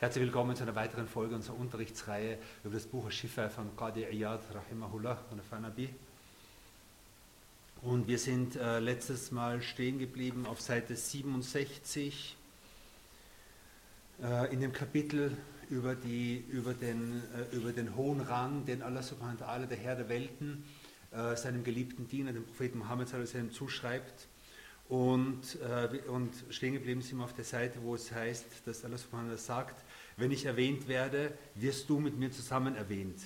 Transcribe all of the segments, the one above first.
Herzlich willkommen zu einer weiteren Folge unserer Unterrichtsreihe über das Buch Shifa von Qadi Iyad Rahimahullah von Fanabi. Und wir sind äh, letztes Mal stehen geblieben auf Seite 67 äh, in dem Kapitel über, die, über, den, äh, über den hohen Rang, den Allah subhanahu wa ta'ala, der Herr der Welten, äh, seinem geliebten Diener, dem Propheten Mohammed zuschreibt und, äh, und stehen geblieben sind wir auf der Seite, wo es heißt, dass Allah subhanahu sagt, wenn ich erwähnt werde, wirst du mit mir zusammen erwähnt.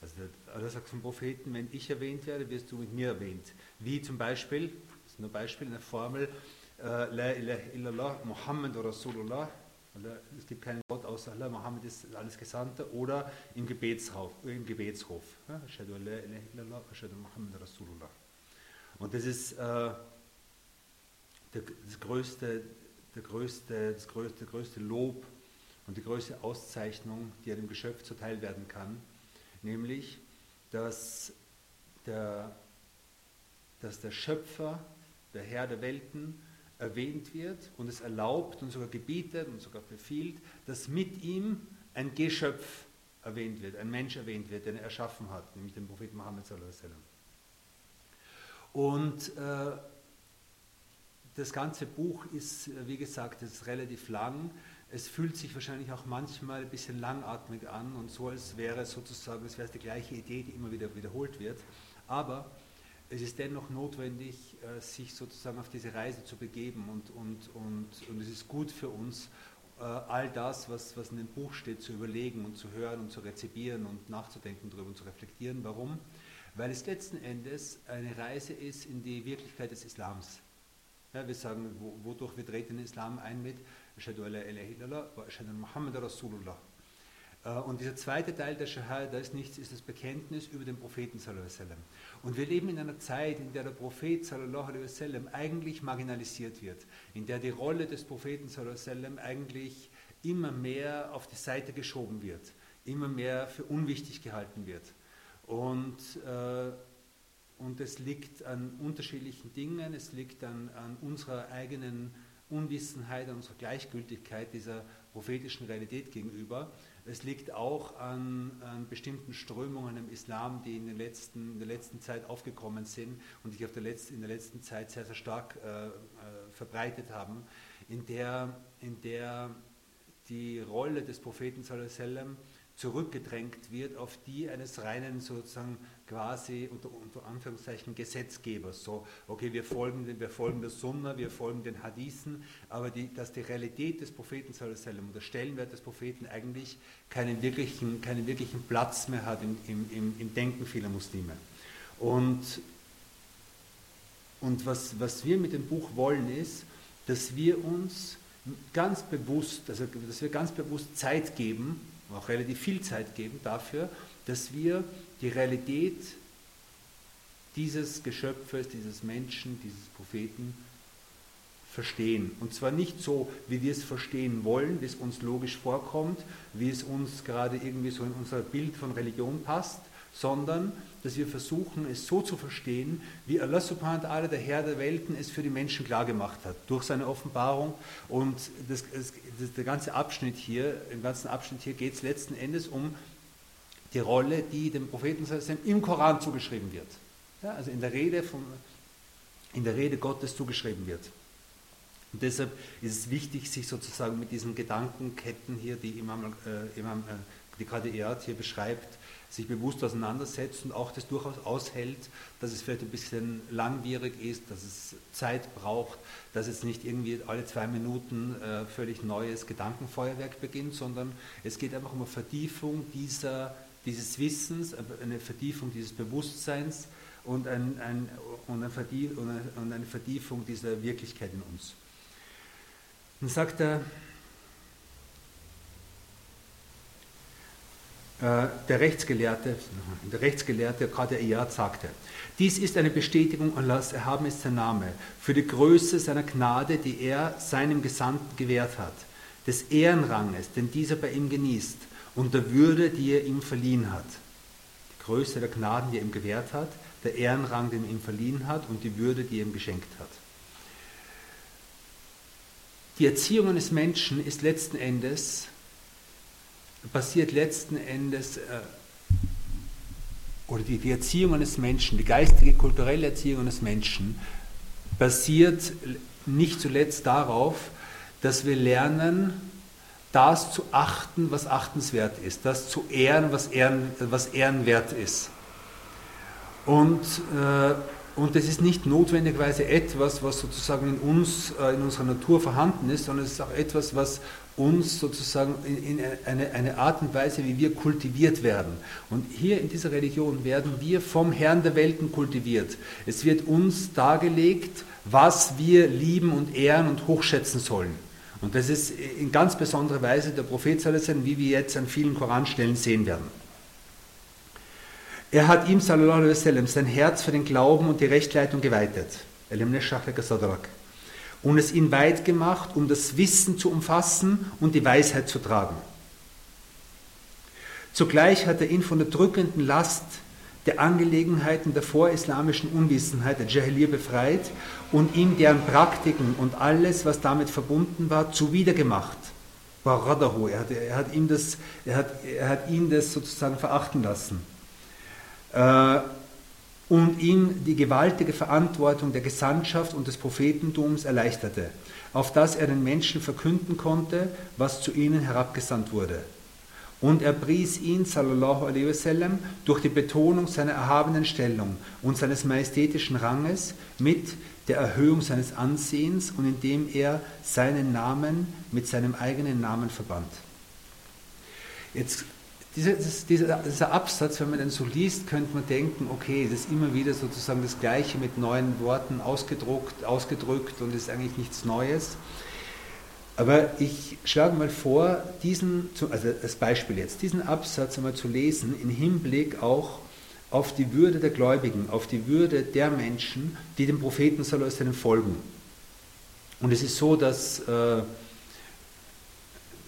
Also Allah sagt zum Propheten, wenn ich erwähnt werde, wirst du mit mir erwähnt. Wie zum Beispiel, das ist nur ein Beispiel, eine Formel, äh, La ilaha illallah, Muhammad Rasulullah, es gibt keinen Gott außer Allah, Mohammed ist alles Gesandte, oder im Gebetshof. Im Gebetshof. Ashadu Muhammad Rasulullah. Und das ist äh, der, das, größte, der größte, das größte, größte Lob und die größte Auszeichnung, die einem Geschöpf zuteil werden kann, nämlich, dass der, dass der Schöpfer, der Herr der Welten, erwähnt wird und es erlaubt und sogar gebietet und sogar befiehlt, dass mit ihm ein Geschöpf erwähnt wird, ein Mensch erwähnt wird, den er erschaffen hat, nämlich den Propheten Mohammed. Und äh, das ganze Buch ist, wie gesagt, ist relativ lang. Es fühlt sich wahrscheinlich auch manchmal ein bisschen langatmig an und so, als wäre es sozusagen, es wäre die gleiche Idee, die immer wieder wiederholt wird. Aber es ist dennoch notwendig, äh, sich sozusagen auf diese Reise zu begeben und, und, und, und es ist gut für uns, äh, all das, was, was in dem Buch steht, zu überlegen und zu hören und zu rezipieren und nachzudenken darüber und zu reflektieren. Warum? weil es letzten Endes eine Reise ist in die Wirklichkeit des Islams. Ja, wir sagen, wodurch wir treten den Islam ein mit Ashadu alla ilaha illallah wa Muhammad Rasulullah. Äh, und dieser zweite Teil der Shahada ist nichts, ist das Bekenntnis über den Propheten sallallahu. Und wir leben in einer Zeit, in der der Prophet sallallahu eigentlich marginalisiert wird, in der die Rolle des Propheten sallallahu eigentlich immer mehr auf die Seite geschoben wird, immer mehr für unwichtig gehalten wird. Und, äh, und es liegt an unterschiedlichen Dingen, es liegt an, an unserer eigenen Unwissenheit, an unserer Gleichgültigkeit dieser prophetischen Realität gegenüber. Es liegt auch an, an, bestimmten Strömungen im Islam, die in, den letzten, in der letzten Zeit aufgekommen sind und sich auf der Letz-, in der letzten Zeit sehr, sehr stark äh, äh, verbreitet haben, in der, in der die Rolle des Propheten sallam, zurückgedrängt wird auf die eines reinen sozusagen quasi unter, unter Anführungszeichen Gesetzgebers. So, okay, wir folgen, wir folgen der Sunna, wir folgen den Hadithen, aber die, dass die Realität des Propheten und der Stellenwert des Propheten eigentlich keinen wirklichen, keinen wirklichen Platz mehr hat im, im, im Denken vieler Muslime. Und, und was, was wir mit dem Buch wollen ist, dass wir uns ganz bewusst, also dass wir ganz bewusst Zeit geben, auch relativ viel Zeit geben dafür, dass wir die Realität dieses Geschöpfes, dieses Menschen, dieses Propheten verstehen. Und zwar nicht so, wie wir es verstehen wollen, wie es uns logisch vorkommt, wie es uns gerade irgendwie so in unser Bild von Religion passt, sondern dass wir versuchen, es so zu verstehen, wie Allah subhanahu wa ta'ala, der Herr der Welten, es für die Menschen klargemacht hat, durch seine Offenbarung. Und das, das, das, der ganze Abschnitt hier, im ganzen Abschnitt hier geht es letzten Endes um die Rolle, die dem Propheten im Koran zugeschrieben wird. Ja, also in der, Rede vom, in der Rede Gottes zugeschrieben wird. Und deshalb ist es wichtig, sich sozusagen mit diesen Gedankenketten hier, die Imam, äh, Imam äh, die gerade Erd hier beschreibt, sich bewusst auseinandersetzt und auch das durchaus aushält, dass es vielleicht ein bisschen langwierig ist, dass es Zeit braucht, dass es nicht irgendwie alle zwei Minuten äh, völlig neues Gedankenfeuerwerk beginnt, sondern es geht einfach um eine Vertiefung dieser, dieses Wissens, eine Vertiefung dieses Bewusstseins und, ein, ein, und, eine Vertiefung, und eine Vertiefung dieser Wirklichkeit in uns. Dann sagt er, der Rechtsgelehrte, der Rechtsgelehrte Kader Iyad sagte, dies ist eine Bestätigung Allahs erhaben ist sein Name, für die Größe seiner Gnade, die er seinem Gesandten gewährt hat, des Ehrenranges, den dieser bei ihm genießt, und der Würde, die er ihm verliehen hat. Die Größe der Gnaden, die er ihm gewährt hat, der Ehrenrang, den er ihm verliehen hat, und die Würde, die er ihm geschenkt hat. die Erziehung eines Menschen ist letzten Endes, basiert letzten Endes, äh, oder die, die Erziehung eines Menschen, die geistige, kulturelle Erziehung eines Menschen, basiert nicht zuletzt darauf, dass wir lernen, das zu achten, was achtenswert ist, das zu ehren, was, ehren, was ehrenwert ist. Und, äh, und das ist nicht notwendigerweise etwas, was sozusagen in uns, äh, in unserer Natur vorhanden ist, sondern es ist auch etwas, was uns sozusagen in, in eine, eine, Art und Weise, wie wir kultiviert werden. Und hier in dieser Religion werden wir vom Herrn der Welten kultiviert. Es wird uns dargelegt, was wir lieben und ehren und hochschätzen sollen. Und das ist in ganz besonderer Weise der Prophet Sallallahu wie wir jetzt an vielen Koranstellen sehen werden. Er hat ihm Sallallahu Alaihi Wasallam sein Herz für den Glauben und die Rechtleitung geweitet. Und es ihn weit gemacht, um das Wissen zu umfassen und die Weisheit zu tragen. Zugleich hat er ihn von der drückenden Last der Angelegenheiten der vorislamischen Unwissenheit, der Jahiliyyah, befreit und ihm deren Praktiken und alles, was damit verbunden war, zuwidergemacht. Er hat, er hat, ihm das, er, hat, er hat ihn das sozusagen verachten lassen. Äh, und ihm die gewaltige Verantwortung der Gesandtschaft und des Prophetentums erleichterte, auf dass er den Menschen verkünden konnte, was zu ihnen herabgesandt wurde. Und er pries ihn, sallallahu alaihi wasallam, durch die Betonung seiner erhabenen Stellung und seines majestätischen Ranges mit der Erhöhung seines Ansehens und indem er seinen Namen mit seinem eigenen Namen verband. Jetzt, dieser, dieser, dieser Absatz, wenn man den so liest, könnte man denken, okay, das ist immer wieder sozusagen das Gleiche mit neuen Worten ausgedruckt, ausgedrückt und ist eigentlich nichts Neues. Aber ich schlage mal vor, diesen, also als Beispiel jetzt, diesen Absatz einmal zu lesen im Hinblick auch auf die Würde der Gläubigen, auf die Würde der Menschen, die dem Propheten Sallallahu folgen. Und es ist so, dass äh,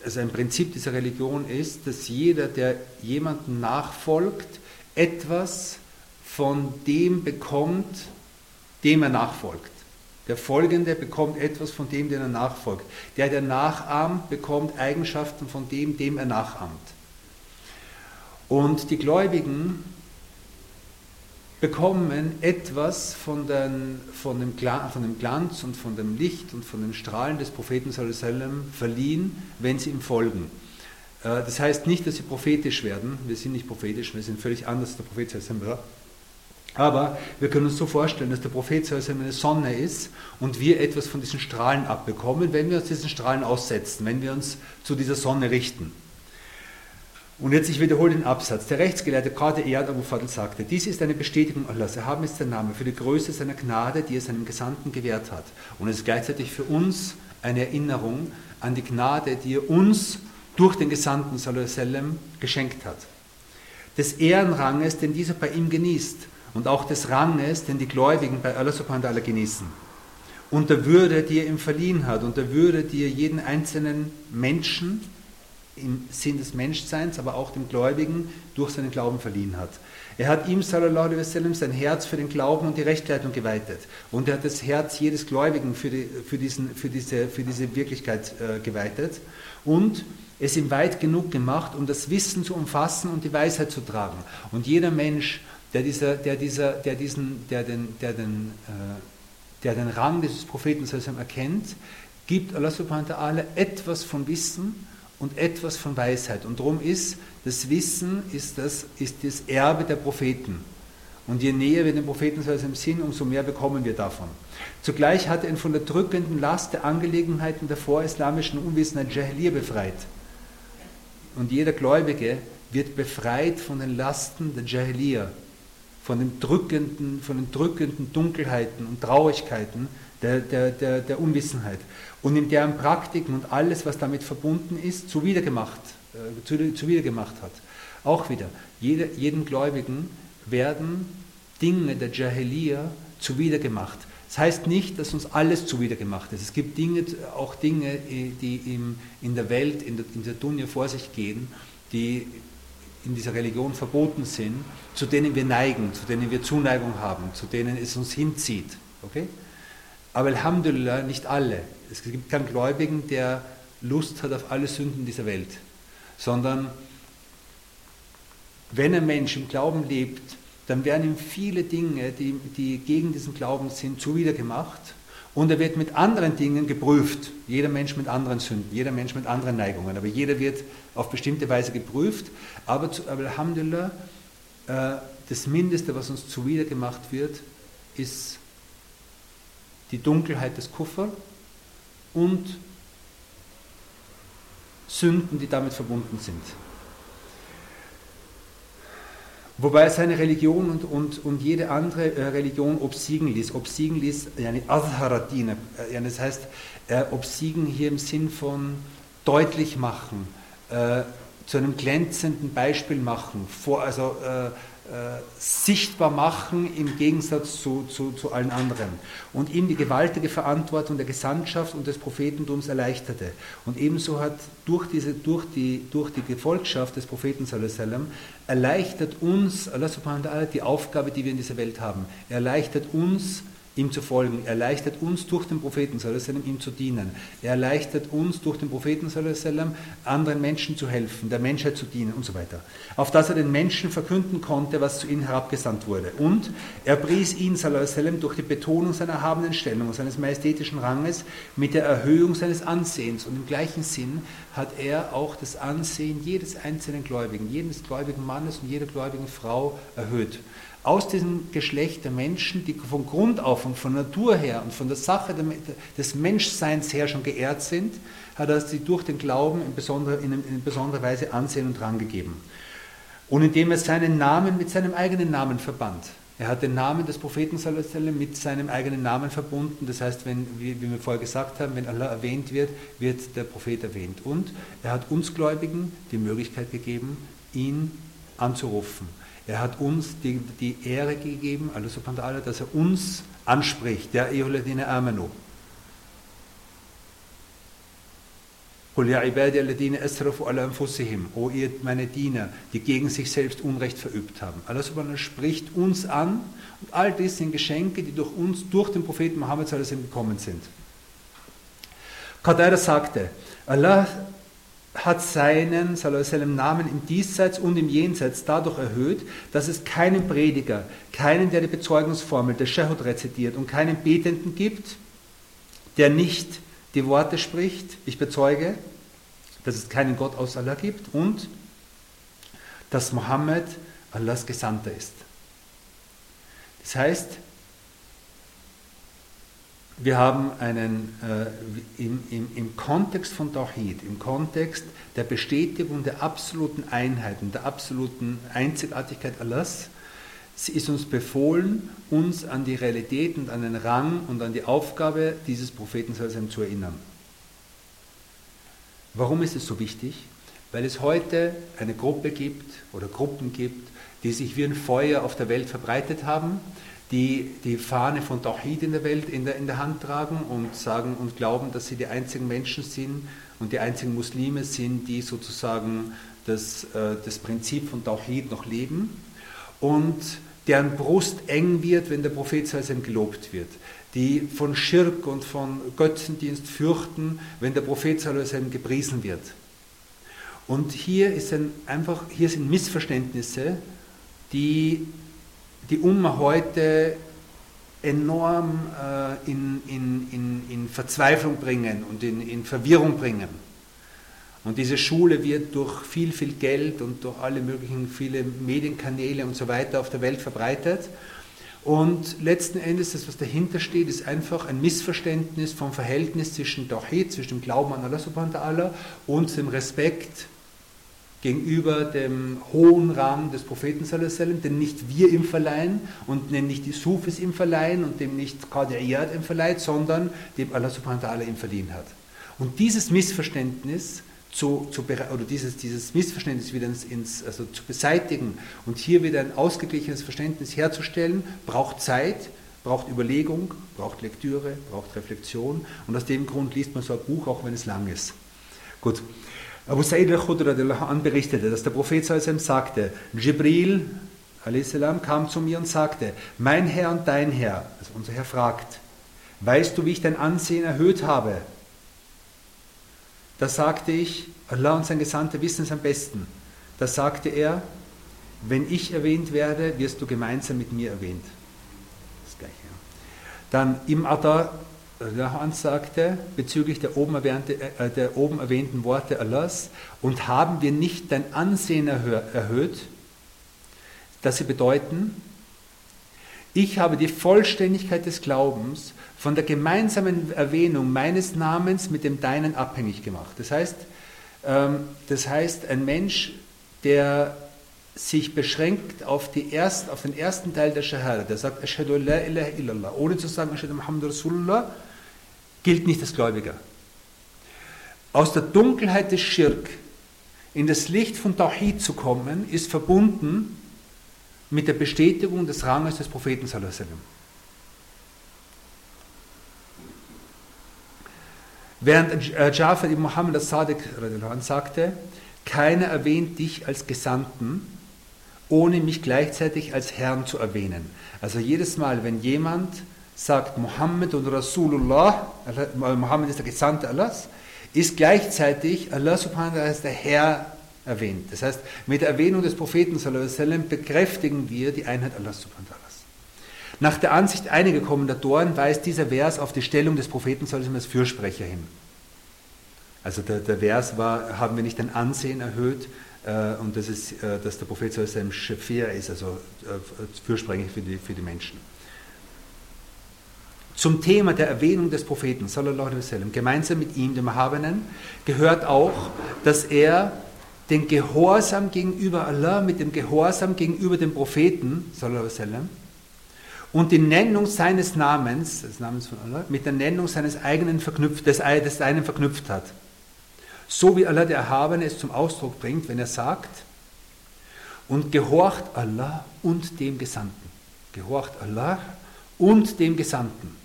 also ein Prinzip dieser Religion ist, dass jeder, der jemandem nachfolgt, etwas von dem bekommt, dem er nachfolgt. Der Folgende bekommt etwas von dem, den er nachfolgt. Der, der nachahmt, bekommt Eigenschaften von dem, dem er nachahmt. Und die Gläubigen bekommen etwas von, den, von, dem, von, dem, Glanz und von dem Licht und von den Strahlen des Propheten sallam, verliehen, wenn sie ihm folgen. Äh, das heißt nicht, dass sie prophetisch werden. Wir sind nicht prophetisch, wir sind völlig anders als der Prophet sallam war. Aber wir können uns so vorstellen, dass der Prophet eine Sonne ist und wir etwas von diesen Strahlen abbekommen, wenn wir uns diesen Strahlen aussetzen, wenn wir uns zu dieser Sonne richten. Und jetzt, ich wiederhole den Absatz. Der Rechtsgelehrte Qadi Iyad Abu Fadl sagte, dies ist eine Bestätigung Allahs, erhaben ist der Name für die Größe seiner Gnade, die er seinem Gesandten gewährt hat. Und es ist gleichzeitig für uns eine Erinnerung an die Gnade, die er uns durch den Gesandten sallam, geschenkt hat. Des Ehrenranges, den dieser bei ihm genießt und auch des Ranges, den die Gläubigen bei Allah subhanahu wa ta'ala genießen. Und der Würde, die er ihm verliehen hat und der Würde, die er jeden einzelnen Menschen im Sinn des Menschseins, aber auch dem Gläubigen durch seinen Glauben verliehen hat. Er hat ihm, sallallahu alaihi wasallam, sein Herz für den Glauben und die Rechtleitung geweitet. Und er hat das Herz jedes Gläubigen für, die, für, diesen, für, diese, für diese Wirklichkeit äh, geweitet. Und es ihm weit genug gemacht, um das Wissen zu umfassen und die Weisheit zu tragen. Und jeder Mensch der, dieser, der, dieser, der, diesen, der, den, der, den, äh, der den Rang dieses Propheten erkennt, gibt Allah subhanahu wa ta'ala etwas von Wissen und etwas von Weisheit. Und darum ist das Wissen ist das, ist das Erbe der Propheten. Und je näher wir den Propheten im Sinn, umso mehr bekommen wir davon. Zugleich hat er ihn von der drückenden Last der Angelegenheiten der vorislamischen Unwissenheit Jahiliyyah befreit. Und jeder Gläubige wird befreit von den Lasten der Jahiliyyah von den drückenden, von den drückenden Dunkelheiten und Traurigkeiten der, der, der, der Unwissenheit und in deren Praktiken und alles, was damit verbunden ist, zuwidergemacht, äh, zuwidergemacht hat. Auch wieder, jede, jedem Gläubigen werden Dinge der Jahiliya zuwidergemacht. Das heißt nicht, dass uns alles zuwidergemacht ist. Es gibt Dinge, auch Dinge, die im, in der Welt, in der, in der Dunja vor sich gehen, die in dieser Religion verboten sind, zu denen wir neigen, zu denen wir Zuneigung haben, zu denen es uns hinzieht. Okay? Aber Alhamdulillah, nicht alle. Es gibt keinen Gläubigen, der Lust hat auf alle Sünden dieser Welt, sondern wenn ein Mensch im Glauben lebt, dann werden ihm viele Dinge, die, die gegen diesen Glauben sind, zuwider gemacht und er wird mit anderen Dingen geprüft. Jeder Mensch mit anderen Sünden, jeder Mensch mit anderen Neigungen, aber jeder wird auf bestimmte Weise geprüft. Aber, aber Alhamdulillah, äh, das Mindeste, was uns zuwider gemacht wird, ist die Dunkelheit des Kuffer und Sünden, die damit verbunden sind. Wobei seine Religion und, und, und jede andere äh, Religion obsiegen ließ. Obsiegen ließ, yani Azharadine, äh, das heißt, äh, obsiegen hier im Sinn von deutlich machen, zu einem glänzenden Beispiel machen, vor, also äh, sichtbar machen im Gegensatz zu, zu, zu, allen anderen und ihm die gewaltige Verantwortung der Gesandtschaft und des Prophetentums erleichterte. Und ebenso hat durch, diese, durch, die, durch die Gefolgschaft des Propheten sallam, erleichtert uns, Allah subhanahu wa ta'ala, die Aufgabe, die wir in dieser Welt haben. Er erleichtert uns, ihm zu folgen. Er erleichtert uns durch den Propheten ihm zu dienen. Er erleichtert uns durch den Propheten anderen Menschen zu helfen, der Menschheit zu dienen und so weiter. Auf dass er den Menschen verkünden konnte, was zu ihnen herabgesandt wurde. Und er pries ihn durch die Betonung seiner erhabenen Stellung, seines majestätischen Ranges mit der Erhöhung seines Ansehens. Und im gleichen Sinn hat er auch das Ansehen jedes einzelnen Gläubigen, jedes gläubigen Mannes und jeder gläubigen Frau erhöht aus diesem Geschlecht der Menschen, die von Grund auf und von Natur her und von der Sache des Menschseins her schon geehrt sind, hat er sie durch den Glauben in besonderer, in, besonderer Weise Ansehen und Rang gegeben. Und indem er seinen Namen mit seinem eigenen Namen verband. Er hat den Namen des Propheten mit seinem eigenen Namen verbunden. Das heißt, wenn, wie wir vorher gesagt haben, wenn Allah erwähnt wird, wird der Prophet erwähnt. Und er hat uns Gläubigen die Möglichkeit gegeben, ihn anzurufen. Er hat uns die, die Ehre gegeben, Allah subhanahu dass er uns anspricht, der Ehuladine Amanu. O ihr meine Diener, die gegen sich selbst Unrecht verübt haben. Allah subhanahu spricht uns an und all dies sind Geschenke, die durch uns, durch den Propheten Muhammad gekommen sind. Qadar sagte, Allah hat seinen sallam, Namen im Diesseits und im Jenseits dadurch erhöht, dass es keinen Prediger, keinen, der die Bezeugungsformel der Shahud rezitiert und keinen Betenden gibt, der nicht die Worte spricht, ich bezeuge, dass es keinen Gott außer Allah gibt und dass Mohammed Allahs Gesandter ist. Das heißt, wir haben einen, äh, im, im, im Kontext von Tawhid, im Kontext der Bestätigung der absoluten Einheiten, der absoluten Einzigartigkeit Allahs, es ist uns befohlen, uns an die Realität und an den Rang und an die Aufgabe dieses Propheten zu erinnern. Warum ist es so wichtig? Weil es heute eine Gruppe gibt oder Gruppen gibt, die sich wie ein Feuer auf der Welt verbreitet haben, die die Fahne von Tawhid in der Welt in der, in der Hand tragen und sagen und glauben, dass sie die einzigen Menschen sind und die einzigen Muslime sind, die sozusagen das, äh, das Prinzip von Tawhid noch leben und deren Brust eng wird, wenn der Prophet Sallam gelobt wird, die von Schirk und von Götzendienst fürchten, wenn der Prophet Sallam gepriesen wird. Und hier, ist ein, einfach, hier sind Missverständnisse, die die Umma heute enorm äh, in, in, in, in, Verzweiflung bringen und in, in Verwirrung bringen. Und diese Schule wird durch viel, viel Geld und durch alle möglichen viele Medienkanäle und so weiter auf der Welt verbreitet. Und letzten Endes, das, was dahinter steht, ist einfach ein Missverständnis vom Verhältnis zwischen Tawhid, zwischen dem Glauben an Allah subhanahu wa ta'ala und dem Respekt gegenüber dem hohen Rang des Propheten, den nicht wir ihm verleihen und den nicht die Sufis ihm verleihen und dem nicht Qadiyat ihm verleiht, sondern dem Allah subhanahu wa ta'ala ihm verdient hat. Und dieses Missverständnis zu, zu, oder dieses, dieses Missverständnis wieder ins, ins, also zu beseitigen und hier wieder ein ausgeglichenes Verständnis herzustellen, braucht Zeit, braucht Überlegung, braucht Lektüre, braucht Reflexion und aus dem Grund liest man so ein Buch, auch wenn es lang ist. Gut, Abu Sa'id al-Khudra berichtete, dass der Prophet sagte, Jibril kam zu mir und sagte, mein Herr und dein Herr, also unser Herr fragt, weißt du, wie ich dein Ansehen erhöht habe? Da sagte ich, Allah und sein Gesandter wissen es am besten. Da sagte er, wenn ich erwähnt werde, wirst du gemeinsam mit mir erwähnt. Das Gleiche. Dann im Adar Rahan sagte bezüglich der oben, erwähnte, äh, der oben erwähnten Worte Allahs, und haben wir nicht dein Ansehen erhöht, dass sie bedeuten, ich habe die Vollständigkeit des Glaubens von der gemeinsamen Erwähnung meines Namens mit dem Deinen abhängig gemacht. Das heißt, ähm, das heißt ein Mensch, der sich beschränkt auf, die erst, auf den ersten Teil der Shahada, der sagt, ohne zu sagen, Ashhadu Muhammad Rasulullah, gilt nicht als Gläubiger. Aus der Dunkelheit des Schirk in das Licht von Tawhid zu kommen, ist verbunden mit der Bestätigung des Ranges des Propheten sallallahu Während äh, Jafar ibn Muhammad al-Sadiq sagte, keiner erwähnt dich als Gesandten, ohne mich gleichzeitig als Herrn zu erwähnen. Also jedes Mal, wenn jemand sagt Muhammad und Rasulullah, Muhammad ist der Gesandte Allahs, ist gleichzeitig Allah subhanahu wa ta'ala als der Herr erwähnt. Das heißt, mit der Erwähnung des Propheten sallam, bekräftigen wir die Einheit Allahs subhanahu wa ta'ala. Nach der Ansicht einiger Kommentatoren weist dieser Vers auf die Stellung des Propheten sallam als Fürsprecher hin. Also der, der Vers war, haben wir nicht ein Ansehen erhöht, äh, und das ist, äh, dass der Prophet sallam Schafir ist, also äh, Fürsprecher für die, für die Menschen zum Thema der Erwähnung des Propheten, sallallahu alaihi wasallam, gemeinsam mit ihm, dem Erhabenen, gehört auch, dass er den Gehorsam gegenüber Allah mit dem Gehorsam gegenüber dem Propheten, sallallahu alaihi wasallam, und die Nennung seines Namens, des Namens von Allah, mit der Nennung seines eigenen verknüpft, des, des einen verknüpft hat. So wie Allah der Erhabene es zum Ausdruck bringt, wenn er sagt, und gehorcht Allah und dem Gesandten. Gehorcht Allah und dem Gesandten.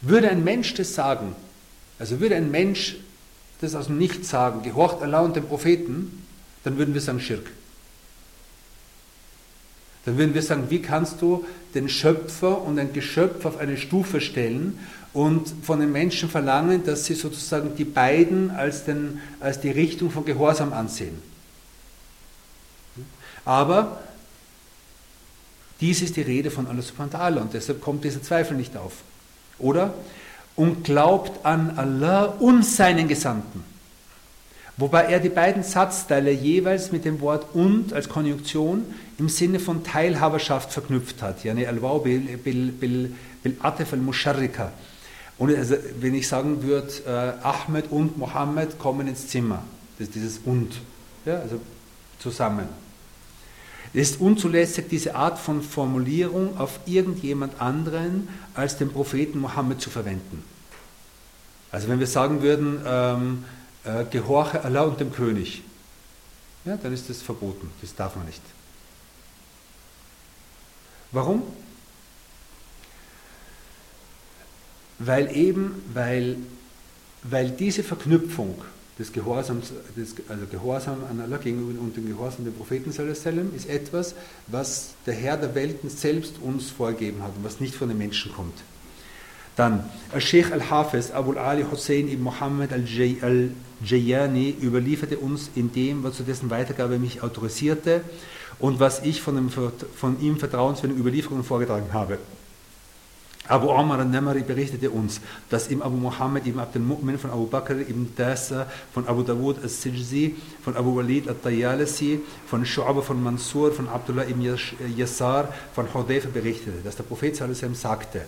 Würde ein Mensch das sagen, also würde ein Mensch das aus dem Nichts sagen, gehorcht Allah und dem Propheten, dann würden wir sagen Schirk. Dann würden wir sagen, wie kannst du den Schöpfer und ein Geschöpf auf eine Stufe stellen und von den Menschen verlangen, dass sie sozusagen die beiden als, den, als die Richtung von Gehorsam ansehen. Aber dies ist die Rede von Allah subhanahu wa ta'ala und deshalb kommt dieser Zweifel nicht auf. Oder? Und glaubt an Allah und seinen Gesandten. Wobei er die beiden Satzteile jeweils mit dem Wort und als Konjunktion im Sinne von Teilhaberschaft verknüpft hat. Und also, wenn ich sagen würde, äh, Ahmed und Mohammed kommen ins Zimmer, das ist dieses und, ja, also zusammen. Es ist unzulässig, diese Art von Formulierung auf irgendjemand anderen als den Propheten Mohammed zu verwenden. Also wenn wir sagen würden, ähm, äh, gehorche Allah und dem König, ja, dann ist das verboten, das darf man nicht. Warum? Weil eben, weil, weil diese Verknüpfung des Gehorsams, des, also Gehorsam an Allah gegenüber und dem Gehorsam dem Propheten ist etwas, was der Herr der Welten selbst uns vorgegeben hat und was nicht von den Menschen kommt. Dann, Sheikh al-Hafiz Abu Ali Hussein ibn Muhammad al-Jayani überlieferte uns in dem, was zu dessen Weitergabe mich autorisierte und was ich von, dem, von ihm vertrauenswürdigen Überlieferungen vorgetragen habe. Abu Omar al-Namari berichtete uns, dass ihm Abu Muhammad ibn Abdel Mu'min von Abu Bakr ibn Dasa, von Abu Dawud al-Sijzi, von Abu Walid al-Tayalisi, von Shu'ab von Mansur, von Abdullah ibn Yassar, von Hudayfa berichtete, dass der Prophet sallam sagte,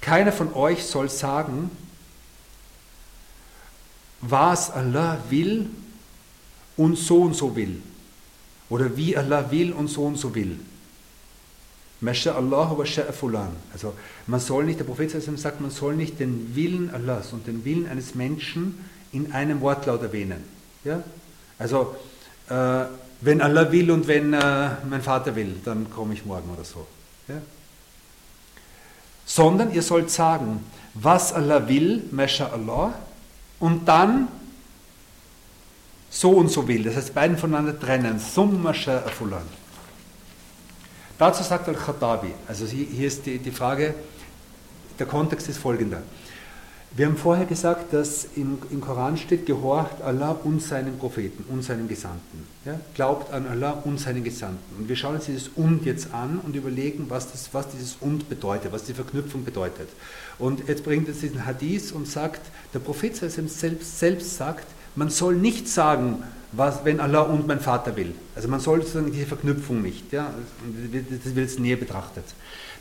keiner von euch soll sagen, was Allah will und so und so will. Oder wie Allah will und so und so will. Allah wa fulan. Also man soll nicht, der Prophet sagt, man soll nicht den Willen Allahs und den Willen eines Menschen in einem Wortlaut erwähnen. Ja? Also äh, wenn Allah will und wenn äh, mein Vater will, dann komme ich morgen oder so. Ja? Sondern ihr sollt sagen, was Allah will, Allah, und dann so und so will. Das heißt, beiden voneinander trennen. Summa fulan. Dazu sagt Al-Khattabi, also hier ist die, die Frage, der Kontext ist folgender. Wir haben vorher gesagt, dass im, im Koran steht, gehorcht Allah und seinen Propheten und seinen Gesandten. Ja? Glaubt an Allah und seinen Gesandten. Und wir schauen uns dieses Und jetzt an und überlegen, was, das, was dieses Und bedeutet, was die Verknüpfung bedeutet. Und jetzt bringt es diesen Hadith und sagt, der Prophet selbst, selbst sagt, man soll nicht sagen, was, wenn Allah und mein Vater will. Also man soll sozusagen diese Verknüpfung nicht. Ja? Das wird jetzt näher betrachtet.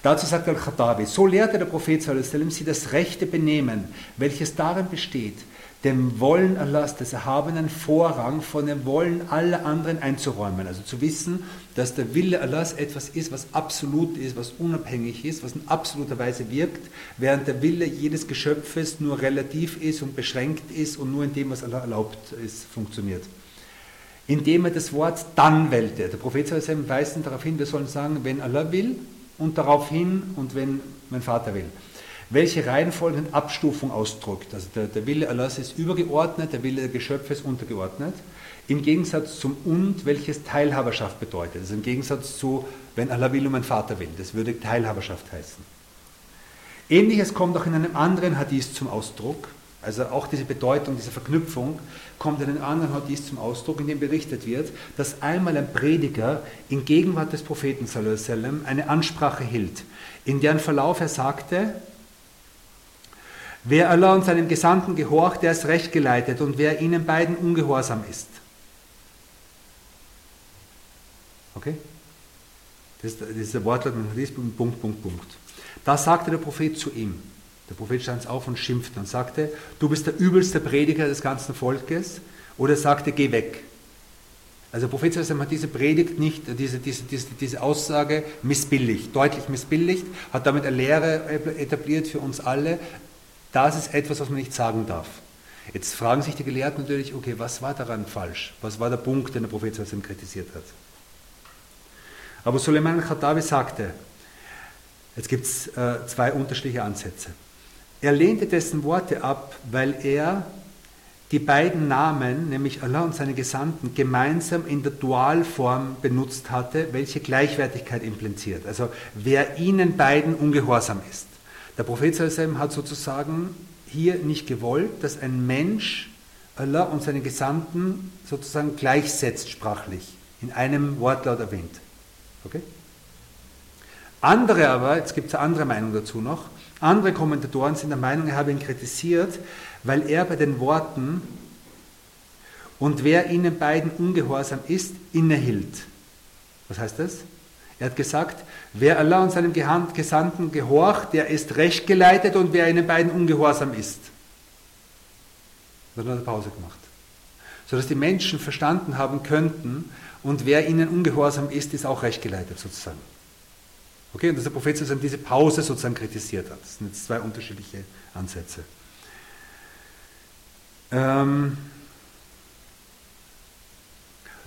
Dazu sagt Al-Khattabi, so lehrte der Prophet sie das rechte Benehmen, welches darin besteht, dem Wollen Allahs des Erhabenen Vorrang von dem Wollen aller anderen einzuräumen. Also zu wissen, dass der Wille Allahs etwas ist, was absolut ist, was unabhängig ist, was in absoluter Weise wirkt, während der Wille jedes Geschöpfes nur relativ ist und beschränkt ist und nur in dem, was Allah erlaubt ist, funktioniert. Indem er das Wort dann wählte. Der Prophet weist darauf hin, wir sollen sagen, wenn Allah will, und darauf hin und wenn mein Vater will. Welche Reihenfolge und Abstufung ausdrückt. Also der, der Wille Allahs ist übergeordnet, der Wille der Geschöpfe ist untergeordnet. Im Gegensatz zum Und, welches Teilhaberschaft bedeutet. Also im Gegensatz zu, wenn Allah will und mein Vater will. Das würde Teilhaberschaft heißen. Ähnliches kommt auch in einem anderen Hadith zum Ausdruck. Also auch diese Bedeutung, diese Verknüpfung kommt in einem anderen Hadith zum Ausdruck, in dem berichtet wird, dass einmal ein Prediger in Gegenwart des Propheten sallam, eine Ansprache hielt, in deren Verlauf er sagte, wer Allah und seinem Gesandten gehorcht, der ist recht geleitet und wer ihnen beiden ungehorsam ist. Okay? Das ist, das der Wortlaut Punkt, Punkt, Punkt. Da sagte der Prophet zu ihm, der Prophet stand auf und schimpfte und sagte, du bist der übelste Prediger des ganzen Volkes. Oder sagte, geh weg. Also der Prophet hat diese Predigt nicht, diese, diese, diese, diese Aussage missbilligt, deutlich missbilligt, hat damit eine Lehre etabliert für uns alle. Das ist etwas, was man nicht sagen darf. Jetzt fragen sich die Gelehrten natürlich, okay, was war daran falsch? Was war der Punkt, den der Prophet kritisiert hat? Aber Suleiman al-Khattabi sagte, jetzt gibt es äh, zwei unterschiedliche Ansätze. Er lehnte dessen Worte ab, weil er die beiden Namen, nämlich Allah und seine Gesandten, gemeinsam in der Dualform benutzt hatte, welche Gleichwertigkeit impliziert. Also wer ihnen beiden ungehorsam ist. Der Prophet hat sozusagen hier nicht gewollt, dass ein Mensch Allah und seine Gesandten sozusagen gleichsetzt sprachlich, in einem Wortlaut erwähnt. Okay? Andere aber, jetzt gibt es eine andere Meinung dazu noch, andere Kommentatoren sind der Meinung, er habe ihn kritisiert, weil er bei den Worten und wer ihnen beiden ungehorsam ist, innehielt. Was heißt das? Er hat gesagt, wer Allah und seinem Gesandten gehorcht, der ist recht geleitet und wer ihnen beiden ungehorsam ist. Dann hat er Pause gemacht. Sodass die Menschen verstanden haben könnten, und wer ihnen ungehorsam ist, ist auch recht geleitet sozusagen. Okay, und dass der Prophet sozusagen diese Pause sozusagen kritisiert hat. Das sind jetzt zwei unterschiedliche Ansätze. Ähm,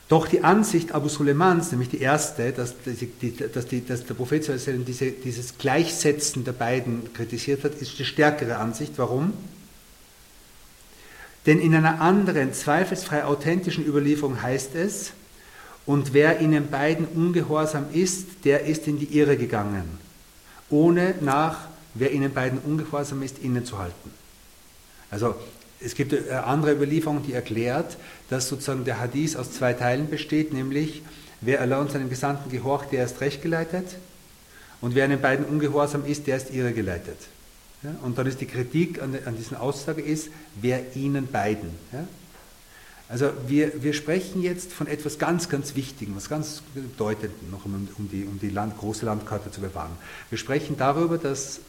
doch die Ansicht Abu Suleimans, nämlich die erste, dass, die, dass, die, dass der Prophet diese, dieses Gleichsetzen der beiden kritisiert hat, ist die stärkere Ansicht. Warum? Denn in einer anderen, zweifelsfrei authentischen Überlieferung heißt es, und wer ihnen beiden ungehorsam ist, der ist in die Irre gegangen, ohne nach, wer ihnen beiden ungehorsam ist, innezuhalten. Also es gibt eine andere Überlieferung, die erklärt, dass sozusagen der Hadith aus zwei Teilen besteht, nämlich wer Allah und seinem Gesandten gehorcht, der ist rechtgeleitet und wer ihnen beiden ungehorsam ist, der ist irregeleitet. Ja? Und dann ist die Kritik an, an diesen Aussage ist, wer ihnen beiden. Ja? Also wir, wir sprechen jetzt von etwas ganz, ganz Wichtigem, was ganz Bedeutendem, noch um, um die, um die Land, große Landkarte zu bewahren. Wir sprechen darüber, dass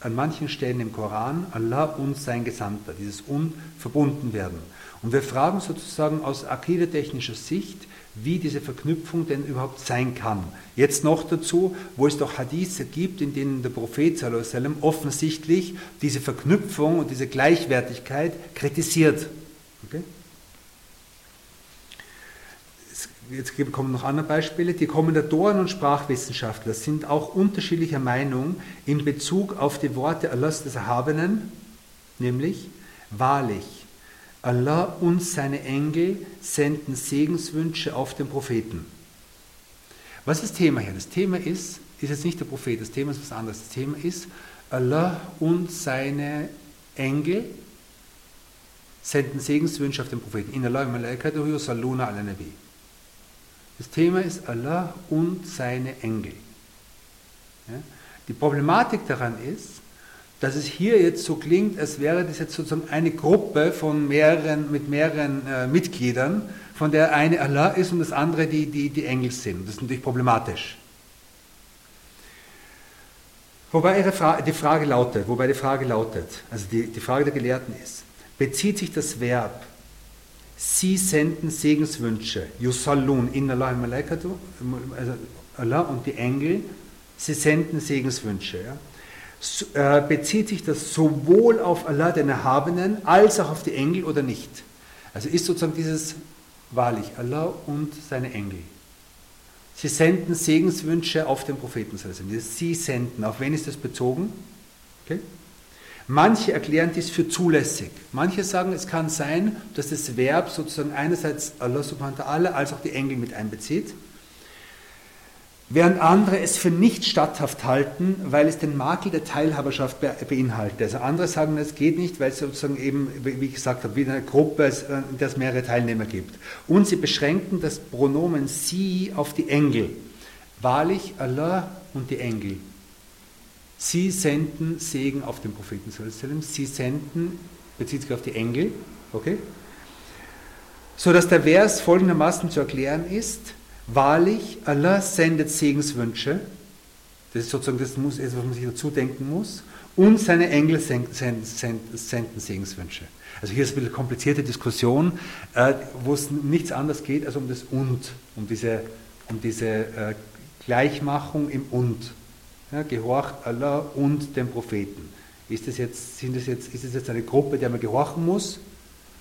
an manchen Stellen im Koran Allah und sein Gesandter, dieses Un, verbunden werden. Und wir fragen sozusagen aus akidetechnischer Sicht, wie diese Verknüpfung denn überhaupt sein kann. Jetzt noch dazu, wo es doch Hadithe gibt, in denen der Prophet sallam, offensichtlich diese Verknüpfung und diese Gleichwertigkeit kritisiert. Okay? Jetzt kommen noch andere Beispiele, die Kommentatoren und Sprachwissenschaftler sind auch unterschiedlicher Meinung in Bezug auf die Worte Allahs des Erhabenen, nämlich wahrlich, Allah und seine Engel senden Segenswünsche auf den Propheten. Was ist das Thema hier? Das Thema ist, ist jetzt nicht der Prophet, das Thema ist was anderes. Das Thema ist, Allah und seine Engel senden Segenswünsche auf den Propheten. In Allah malaikatuhu saluna nabi. Das Thema ist Allah und seine Engel. Ja? Die Problematik daran ist, dass es hier jetzt so klingt, als wäre das jetzt sozusagen eine Gruppe von mehreren, mit mehreren äh, Mitgliedern, von der eine Allah ist und das andere die, die, die Engel sind. Das ist natürlich problematisch. Wobei Frage, die Frage lautet, wobei die Frage lautet, also die, die Frage der Gelehrten ist, bezieht sich das Verb Sie senden Segenswünsche, Yusallun, inna Allah malaikatu, also Allah und die Engel, sie senden Segenswünsche. Ja? Äh, bezieht sich das sowohl auf Allah, den Erhabenen, als auch auf die Engel oder nicht? Also ist sozusagen dieses wahrlich Allah und seine Engel. Sie senden Segenswünsche auf den Propheten. Sie senden. Auf wen ist das bezogen? Okay. Manche erklären dies für zulässig. Manche sagen, es kann sein, dass das Verb sozusagen einerseits Allah subhanahu wa ta'ala als auch die Engel mit einbezieht während andere es für nicht statthaft halten, weil es den Makel der Teilhaberschaft beinhaltet. Also andere sagen, es geht nicht, weil es sozusagen eben, wie ich gesagt habe, wie eine Gruppe, in der es mehrere Teilnehmer gibt. Und sie beschränken das Pronomen sie auf die Engel. Wahrlich Allah und die Engel. Sie senden Segen auf den Propheten. Sie senden, bezieht sich auf die Engel, okay? So dass der Vers folgendermaßen zu erklären ist, Wahrlich, Allah sendet Segenswünsche. Das ist sozusagen das muss, was man sich dazu denken muss. Und seine Engel senden, senden Segenswünsche. Also hier ist eine komplizierte Diskussion, äh, wo es nichts anderes geht als um das Und, um diese, um diese äh, Gleichmachung im Und. Ja, gehorcht Allah und dem Propheten. Ist das jetzt, sind das jetzt, ist das jetzt eine Gruppe, der man gehorchen muss?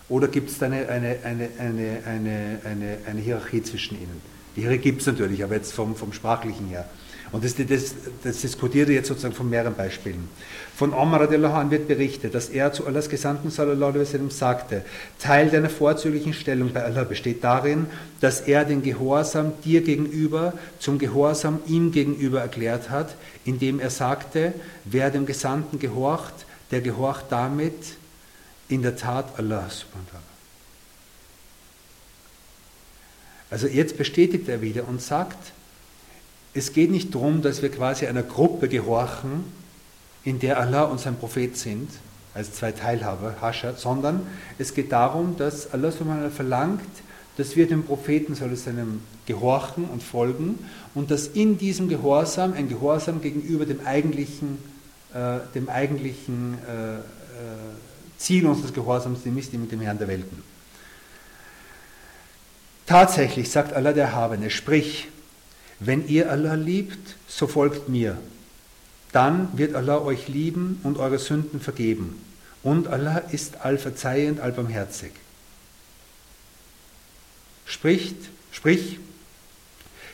Oder gibt es da eine, eine, eine, eine, eine, eine, eine Hierarchie zwischen ihnen? Die Irre gibt es natürlich, aber jetzt vom, vom Sprachlichen her. Und das, das, das diskutiert er jetzt sozusagen von mehreren Beispielen. Von Omar an wird berichtet, dass er zu Allahs Gesandten sagte, Teil deiner vorzüglichen Stellung bei Allah besteht darin, dass er den Gehorsam dir gegenüber zum Gehorsam ihm gegenüber erklärt hat, indem er sagte, wer dem Gesandten gehorcht, der gehorcht damit in der Tat Allah. Also jetzt bestätigt er wieder und sagt, es geht nicht darum, dass wir quasi einer Gruppe gehorchen, in der Allah und sein Prophet sind, als zwei Teilhaber, Hascher, sondern es geht darum, dass Allah verlangt, dass wir dem Propheten seinem gehorchen und folgen und dass in diesem Gehorsam ein Gehorsam gegenüber dem eigentlichen, äh, dem eigentlichen äh, äh, Ziel unseres Gehorsams, dem die mit dem Herrn der Welten. Tatsächlich sagt Allah der Erhabene, sprich, wenn ihr Allah liebt, so folgt mir. Dann wird Allah euch lieben und eure Sünden vergeben. Und Allah ist allverzeihend, allbarmherzig. Spricht, sprich,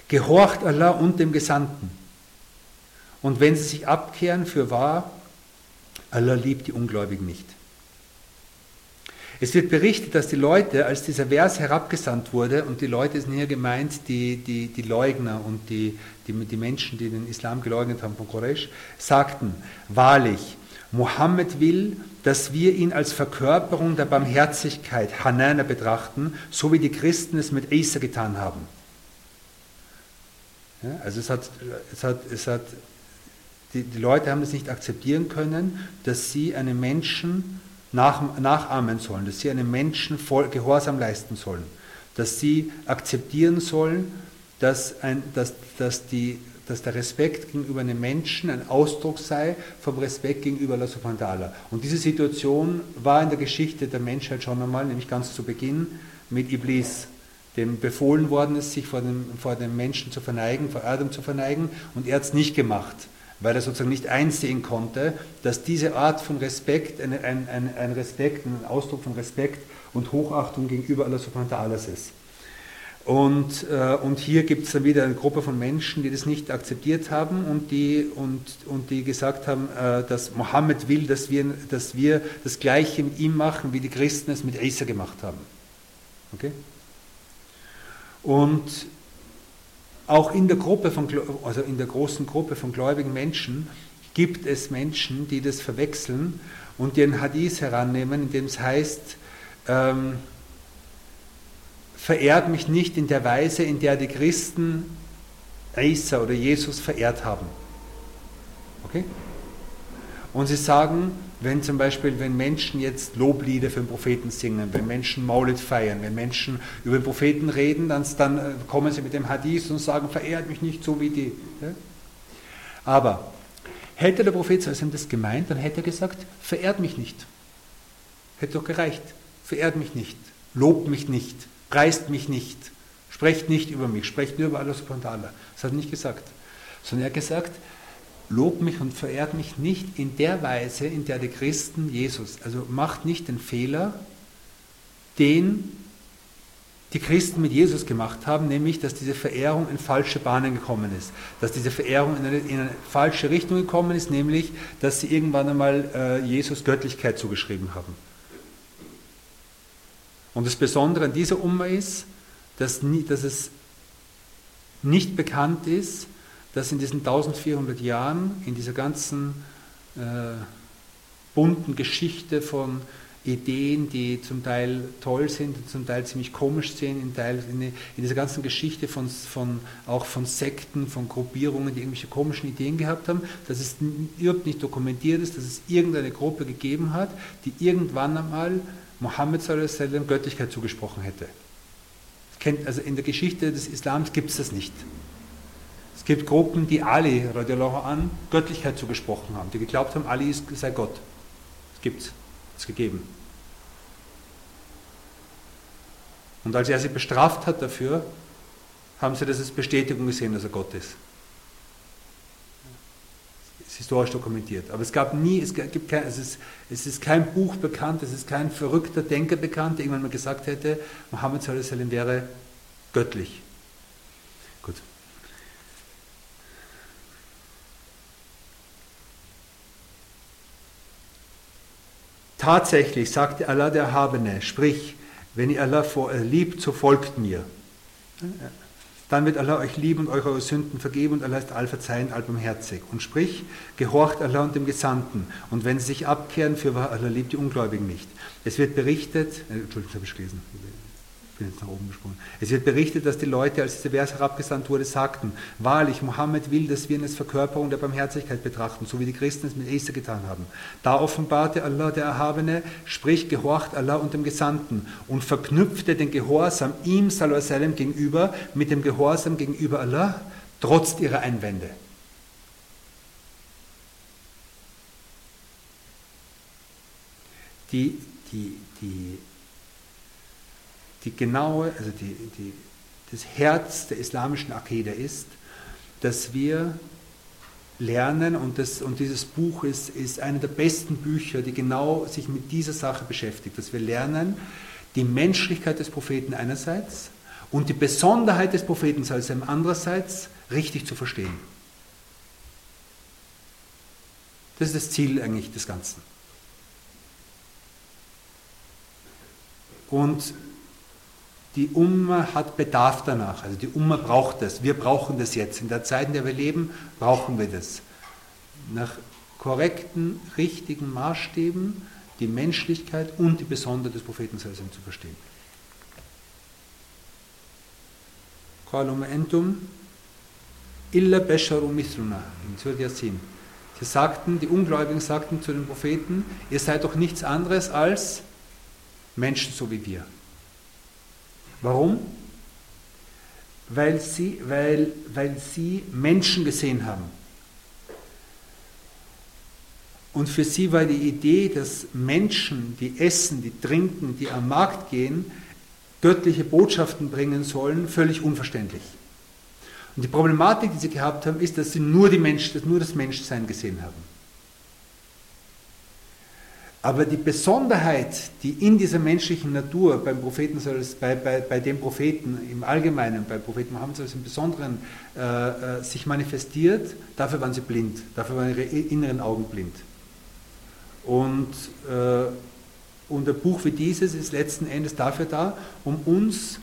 gehorcht Allah und dem Gesandten. Und wenn sie sich abkehren, für wahr, Allah liebt die Ungläubigen nicht. Es wird berichtet, dass die Leute, als dieser Vers herabgesandt wurde, und die Leute sind hier gemeint, die, die, die Leugner und die, die, die Menschen, die den Islam geleugnet haben von Quraysh, sagten, wahrlich, Mohammed will, dass wir ihn als Verkörperung der Barmherzigkeit, Hanana, betrachten, so wie die Christen es mit Isa getan haben. Ja, also es hat, es hat, es hat die, die Leute haben es nicht akzeptieren können, dass sie einen Menschen nach, nachahmen sollen, dass sie einem Menschen voll Gehorsam leisten sollen, dass sie akzeptieren sollen, dass, ein, dass, dass, die, dass der Respekt gegenüber einem Menschen ein Ausdruck sei vom Respekt gegenüber Allah subhanahu wa ta'ala. Und diese Situation war in der Geschichte der Menschheit schon einmal, nämlich ganz zu Beginn mit Iblis, dem befohlen worden ist, sich vor dem, vor dem Menschen zu verneigen, vor Adam zu verneigen, und er hat es nicht gemacht weil er sozusagen nicht einsehen konnte, dass diese Art von Respekt ein, ein, ein, ein Respekt, ein Ausdruck von Respekt und Hochachtung gegenüber Allah subhanahu wa ta'ala ist. Und, äh, und hier gibt es dann wieder eine Gruppe von Menschen, die das nicht akzeptiert haben und die, und, und die gesagt haben, äh, dass Mohammed will, dass wir, dass wir das Gleiche mit ihm machen, wie die Christen es mit Isa gemacht haben. Okay? Und auch in der Gruppe von, also in der großen Gruppe von gläubigen Menschen gibt es Menschen, die das verwechseln und einen Hadith herannehmen, in dem es heißt, ähm, verehrt mich nicht in der Weise, in der die Christen Isa oder Jesus verehrt haben. Okay? Und sie sagen, wenn zum Beispiel, wenn Menschen jetzt Loblieder für den Propheten singen, wenn Menschen Maulid feiern, wenn Menschen über den Propheten reden, dann, dann äh, kommen sie mit dem Hadith und sagen, verehrt mich nicht so wie die. Ja? Aber hätte der Prophet das gemeint, dann hätte er gesagt, verehrt mich nicht. Hätte doch gereicht. Verehrt mich nicht, lobt mich nicht, preist mich nicht, sprecht nicht über mich, sprecht nur über Allah subhanahu wa. Das hat er nicht gesagt. Sondern er hat gesagt, lobt mich und verehrt mich nicht in der Weise, in der die Christen Jesus, also macht nicht den Fehler, den die Christen mit Jesus gemacht haben, nämlich dass diese Verehrung in falsche Bahnen gekommen ist, dass diese Verehrung in eine, in eine falsche Richtung gekommen ist, nämlich dass sie irgendwann einmal äh, Jesus Göttlichkeit zugeschrieben haben. Und das Besondere an dieser Umma ist, dass, nie, dass es nicht bekannt ist, dass in diesen 1400 Jahren, in dieser ganzen äh, bunten Geschichte von Ideen, die zum Teil toll sind, zum Teil ziemlich komisch sind, in, Teil, in, in dieser ganzen Geschichte von, von, auch von Sekten, von Gruppierungen, die irgendwelche komischen Ideen gehabt haben, dass es überhaupt nicht dokumentiert ist, dass es irgendeine Gruppe gegeben hat, die irgendwann einmal Mohammed Göttlichkeit zugesprochen hätte. Also in der Geschichte des Islams gibt es das nicht. Es gibt Gruppen, die Ali an Göttlichkeit zugesprochen haben, die geglaubt haben, Ali sei Gott. Das gibt es, es gegeben. Und als er sie bestraft hat dafür, haben sie das als Bestätigung gesehen, dass er Gott ist. Es ist historisch dokumentiert. Aber es gab nie, es, gibt kein, es, ist, es ist kein Buch bekannt, es ist kein verrückter Denker bekannt, der irgendwann mal gesagt hätte, Mohammed wäre göttlich. Gut. Tatsächlich sagte Allah der Erhabene, sprich, wenn ihr Allah äh, liebt, so folgt mir. Dann wird Allah euch lieben und eure Sünden vergeben und Allah ist allverzeihend, allbarmherzig. Und sprich, gehorcht Allah und dem Gesandten. Und wenn sie sich abkehren, für Allah liebt die Ungläubigen nicht. Es wird berichtet, äh, Entschuldigung, das habe ich gelesen bin jetzt nach oben gesprungen. Es wird berichtet, dass die Leute, als dieser Vers herabgesandt wurde, sagten, wahrlich, Mohammed will, dass wir ihn als Verkörperung der Barmherzigkeit betrachten, so wie die Christen es mit Esther getan haben. Da offenbarte Allah, der Erhabene, sprich, gehorcht Allah und dem Gesandten und verknüpfte den Gehorsam ihm, sallam, gegenüber mit dem Gehorsam gegenüber Allah, trotz ihrer Einwände. Die, die, die die genaue, also die, die, das Herz der islamischen Akide ist, dass wir lernen, und, das, und dieses Buch ist, ist eine der besten Bücher, die genau sich mit dieser Sache beschäftigt, dass wir lernen, die Menschlichkeit des Propheten einerseits und die Besonderheit des Propheten andererseits richtig zu verstehen. Das ist das Ziel eigentlich des Ganzen. Und die Umma hat Bedarf danach. Also die Umma braucht das. Wir brauchen das jetzt. In der Zeit, in der wir leben, brauchen wir das. Nach korrekten, richtigen Maßstäben die Menschlichkeit und die Besonderheit des Propheten zu verstehen. illa basharum mithluna in Yasin. Sie sagten, die Ungläubigen sagten zu den Propheten, ihr seid doch nichts anderes als Menschen so wie wir. Warum? Weil sie, weil, weil sie Menschen gesehen haben. Und für sie war die Idee, dass Menschen, die essen, die trinken, die am Markt gehen, göttliche Botschaften bringen sollen, völlig unverständlich. Und die Problematik, die sie gehabt haben, ist, dass sie nur, die Mensch, nur das Menschsein gesehen haben. Aber die Besonderheit, die in dieser menschlichen Natur beim Propheten, bei, bei, bei dem Propheten im Allgemeinen, bei Propheten Mohammed im Besonderen äh, äh, sich manifestiert, dafür waren sie blind, dafür waren ihre inneren Augen blind. Und, äh, und ein Buch wie dieses ist letzten Endes dafür da, um uns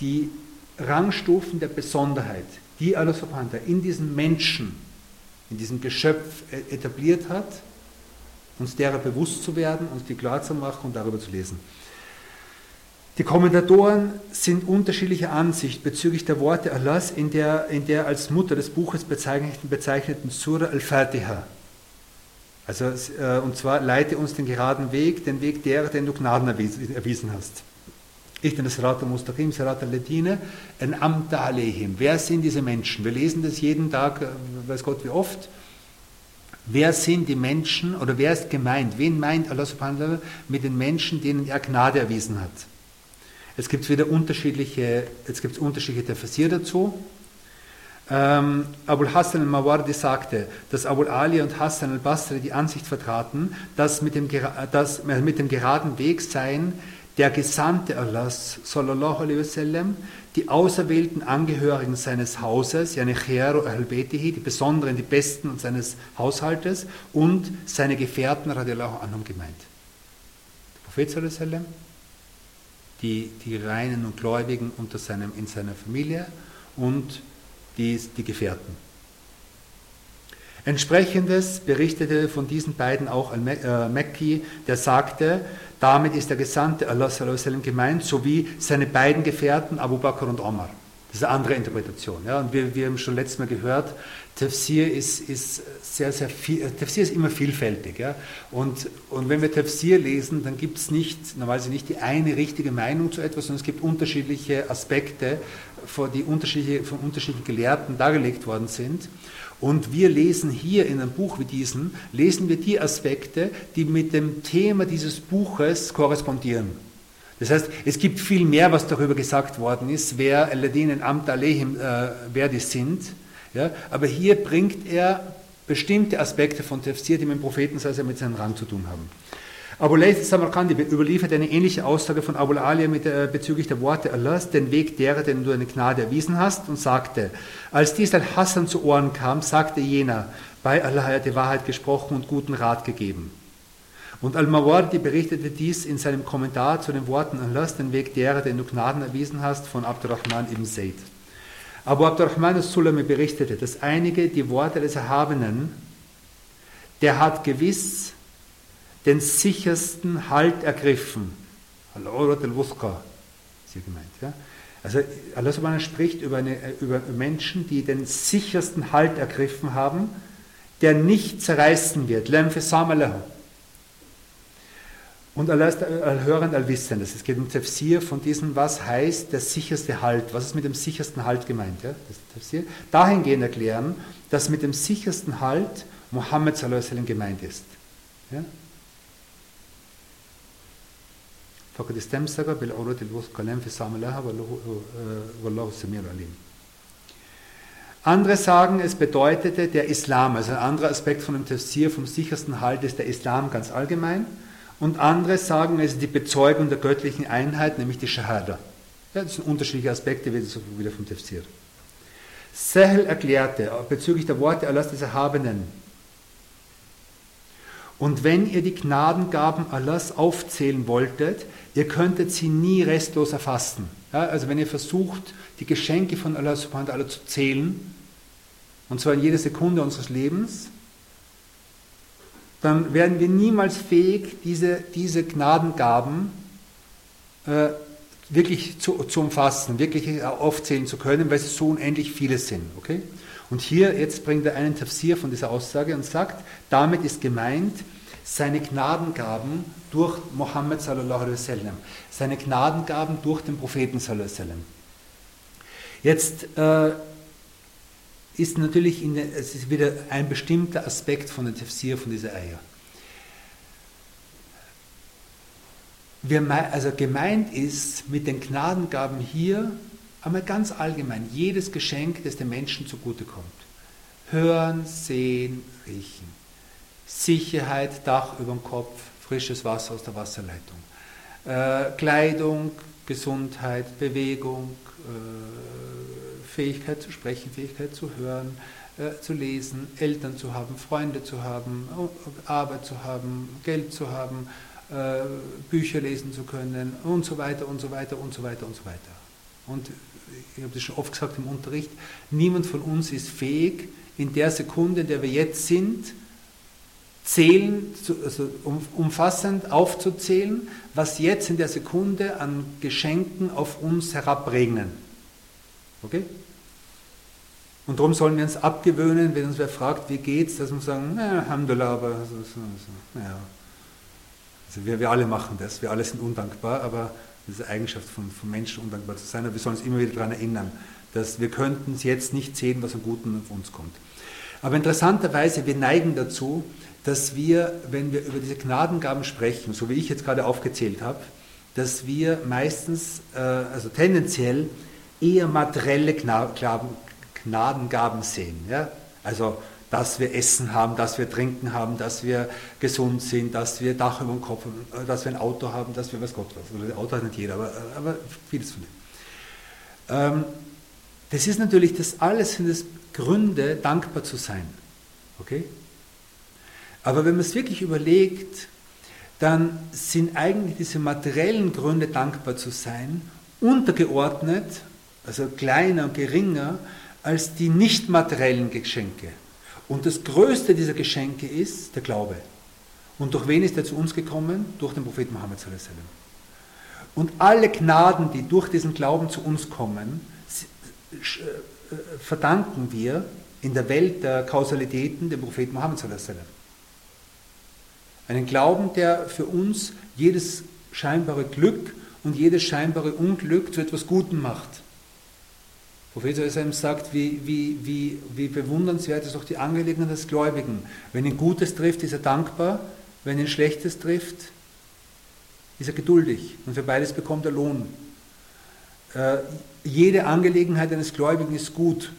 die Rangstufen der Besonderheit, die Allah subhanahu in diesem Menschen, in diesem Geschöpf e-, etabliert hat, uns derer bewusst zu werden, uns die klar zu machen und darüber zu lesen. Die Kommentatoren sind unterschiedlicher Ansicht bezüglich der Worte Allahs in der, in der als Mutter des Buches bezeichneten, bezeichneten Surah Al-Fatiha. Also, äh, und zwar leite uns den geraden Weg, den Weg derer, den du Gnaden erwiesen hast. Ich bin das al-Mustaqim, Sarat al-Ladine, en amta alehim. Wer sind diese Menschen? Wir lesen das jeden Tag, äh, weiß Gott wie oft. Wer sind die Menschen oder wer ist gemeint? Wen meint Allah subhanahu wa mit den Menschen, denen er Gnade erwiesen hat? Es gibt wieder unterschiedliche, es gibt unterschiedliche Tafsir dazu. Ähm, Abul Hassan al-Mawardi sagte, dass Abul Ali und Hassan al-Basri die Ansicht vertraten, dass mit dem, dass mit dem geraden Weg seien der Gesandte Allahs, sallallahu alaihi wasallam, die auserwählten Angehörigen seines Hauses, yani Khairu al-Betihi, die Besonderen, die Besten seines Haushaltes und seine Gefährten, radiallahu anhum, gemeint. Der Prophet sallallahu alaihi die, die Reinen und Gläubigen unter seinem, in seiner Familie und die, die Gefährten. Entsprechendes berichtete von diesen beiden auch Al-Mekki, äh, der sagte, damit ist der Gesandte Allah gemeint, sowie seine beiden Gefährten Abu Bakr und Omar. Das ist eine andere Interpretation. Ja. Und wir, wir haben schon letztes Mal gehört, Tafsir ist, ist sehr, sehr viel, äh, Tafsir ist immer vielfältig. Ja? Und, und wenn wir Tafsir lesen, dann gibt es nicht, normalerweise nicht die eine richtige Meinung zu etwas, sondern es gibt unterschiedliche Aspekte, die unterschiedliche, von unterschiedlichen Gelehrten dargelegt worden sind. Und wir lesen hier in einem Buch wie diesem, lesen wir die Aspekte, die mit dem Thema dieses Buches korrespondieren. Das heißt, es gibt viel mehr, was darüber gesagt worden ist, wer Aladin Amt Alehim, äh, wer die sind. Ja? Aber hier bringt er bestimmte Aspekte von Tafsir, die mit dem Propheten mit seinem Rang zu tun haben. Abu Layth Samarkandi überliefert eine ähnliche Aussage von Abu Alia mit, äh, bezüglich der Worte Allahs, den Weg derer, den du eine Gnade erwiesen hast, und sagte, als dies al Hassan zu Ohren kam, sagte jener, bei Allah hat die Wahrheit gesprochen und guten Rat gegeben. Und Al-Mawardi berichtete dies in seinem Kommentar zu den Worten Allahs, den Weg derer, den du Gnaden erwiesen hast, von Abdurrahman ibn Zayd. Abu Abdurrahman al-Sulami berichtete, dass einige die Worte des Erhabenen, der hat gewiss den sichersten Halt ergriffen. Al-Urat al-Wuthqa, ist hier gemeint. Ja? Also Allah subhanahu spricht über, eine, über Menschen, die den sichersten Halt ergriffen haben, der nicht zerreißen wird. Und Allah ist allhörend, allwissend. Es geht um Tafsir von diesem, was heißt der sicherste Halt. Was ist mit dem sichersten Halt gemeint? Ja? Das Tafsir. Dahingehend erklären, dass mit dem sichersten Halt Muhammad gemeint ist. Ja? Andere sagen, es bedeutete der Islam. Also ein anderer Aspekt von dem Tafsir vom sichersten Halt ist der Islam ganz allgemein. Und andere sagen, es ist die Bezeugung der göttlichen Einheit, nämlich die Shahada. Ja, das sind unterschiedliche Aspekte, wieder vom Tafsir. Sahel erklärte bezüglich der Worte Allahs des Erhabenen, und wenn ihr die Gnadengaben Allahs aufzählen wolltet, ihr könntet sie nie restlos erfassen. Ja, also wenn ihr versucht, die Geschenke von Allah subhanahu wa ta'ala zu zählen, und zwar in jeder Sekunde unseres Lebens, dann werden wir niemals fähig, diese, diese Gnadengaben äh, wirklich zu, zu umfassen, wirklich aufzählen zu können, weil sie so unendlich viele sind. Okay? Und hier jetzt bringt er einen Tafsir von dieser Aussage und sagt, damit ist gemeint, seine Gnadengaben durch Mohammed sallallahu alaihi wasallam, seine Gnadengaben durch den Propheten sallallahu alaihi wasallam. Jetzt äh, ist natürlich in es ist wieder ein bestimmter Aspekt von der Tafsir von dieser Eier. Wir, also gemeint ist mit den Gnadengaben hier einmal ganz allgemein jedes Geschenk, das dem Menschen zugutekommt. Hören, sehen, riechen. Sicherheit, Dach über dem Kopf, frisches Wasser aus der Wasserleitung. Äh, Kleidung, Gesundheit, Bewegung, äh, Fähigkeit zu sprechen, Fähigkeit zu hören, äh, zu lesen, Eltern zu haben, Freunde zu haben, Arbeit zu haben, Geld zu haben, äh, Bücher lesen zu können und so weiter und so weiter und so weiter und so weiter. Und ich habe das schon oft gesagt im Unterricht, niemand von uns ist fähig, in der Sekunde, in der wir jetzt sind, zählen, also umfassend aufzuzählen, was jetzt in der Sekunde an Geschenken auf uns herabregnen. Okay? Und darum sollen wir uns abgewöhnen, wenn uns wer fragt, wie geht's, dass wir sagen, ja, Alhamdulillah, aber so, so, so, ja. Also wir, wir alle machen das, wir alle sind undankbar, aber eine Eigenschaft von, von Menschen, undankbar zu sein. Aber wir sollen uns immer wieder daran erinnern, dass wir könnten es jetzt nicht sehen, was an Guten auf uns kommt. Aber interessanterweise, wir neigen dazu, dass wir, wenn wir über diese Gnadengaben sprechen, so wie ich jetzt gerade aufgezählt habe, dass wir meistens, äh, also tendenziell, eher materielle Gnadengaben sehen. Ja? Also, dass wir Essen haben, dass wir Trinken haben, dass wir gesund sind, dass wir Dach über dem Kopf haben, dass wir ein Auto haben, dass wir was Gott was. Auto hat nicht jeder, aber, aber vieles von dem. Ähm, das ist natürlich, das alles sind es Gründe, dankbar zu sein. Okay? Aber wenn man es wirklich überlegt, dann sind eigentlich diese materiellen Gründe, dankbar zu sein, untergeordnet, also kleiner und geringer, als die nicht materiellen Geschenke. Und das größte dieser Geschenke ist der Glaube. Und durch wen ist er zu uns gekommen? Durch den Propheten Mohammed. Und alle Gnaden, die durch diesen Glauben zu uns kommen, äh, verdanken wir in der Welt der Kausalitäten dem Propheten Mohammed. Einen Glauben, der für uns jedes scheinbare Glück und jedes scheinbare Unglück zu etwas Gutem macht. Prophet Sallallahu sagt, wie, wie, wie, wie bewundernswert ist auch die Angelegenheit des Gläubigen. Wenn ihn Gutes trifft, ist er dankbar, wenn ihn Schlechtes trifft, ist er geduldig und für beides bekommt er Lohn. Äh, jede Angelegenheit eines Gläubigen ist gut.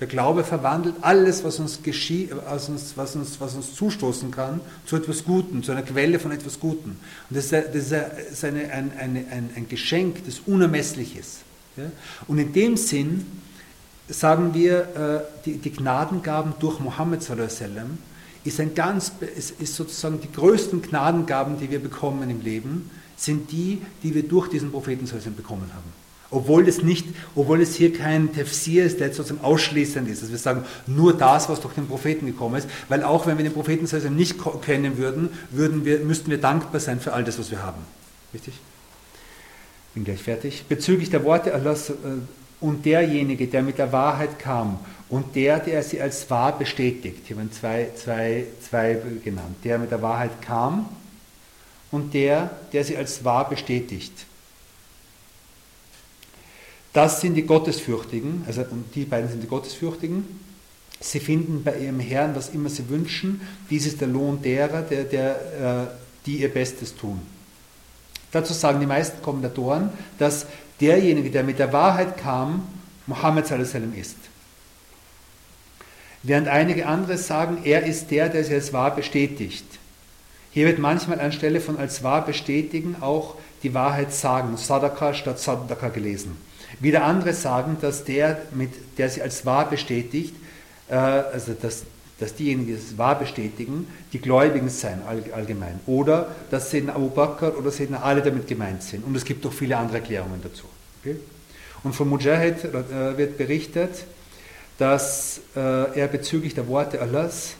Der Glaube verwandelt alles, was uns geschieht, was uns, was uns, was uns zustoßen kann, zu etwas Guten, zu einer Quelle von etwas Guten. Und das ist, das ist eine, ein, eine, ein, ein Geschenk, das unermesslich ist. Und in dem Sinn sagen wir, äh, die, die Gnadengaben durch Mohammed sallam, ist, ein ganz, ist, ist sozusagen die größten Gnadengaben, die wir bekommen im Leben, sind die, die wir durch diesen Propheten bekommen haben. Obwohl es, nicht, obwohl es hier kein Tefsir ist, der sozusagen ausschließend ist. dass wir sagen, nur das, was durch den Propheten gekommen ist. Weil auch wenn wir den Propheten nicht kennen würden, würden wir, müssten wir dankbar sein für all das, was wir haben. Richtig? Bin gleich fertig, bezüglich der Worte Allahs äh, und derjenige, der mit der Wahrheit kam und der, der sie als wahr bestätigt. Hier werden zwei, zwei, zwei genannt. Der mit der Wahrheit kam und der, der sie als wahr bestätigt. Das sind die Gottesfürchtigen, also die beiden sind die Gottesfürchtigen. Sie finden bei ihrem Herrn, was immer sie wünschen. Dies ist der Lohn derer, der, der, äh, die ihr Bestes tun. Dazu sagen die meisten Kommentatoren, dass derjenige, der mit der Wahrheit kam, Mohammed ist. Während einige andere sagen, er ist der, der sie als wahr bestätigt. Hier wird manchmal anstelle von als wahr bestätigen auch die Wahrheit sagen, Sadaka statt Sadaka gelesen. Wieder andere sagen, dass der, mit, der sie als wahr bestätigt, äh, also dass dass diejenigen, die es wahr bestätigen, die Gläubigen sein allgemein. Oder dass Sedna Abu Bakr oder Sedna alle damit gemeint sind. Und es gibt auch viele andere Erklärungen dazu. Okay? Und von Mujahid äh, wird berichtet, dass äh, er bezüglich der Worte Allahs,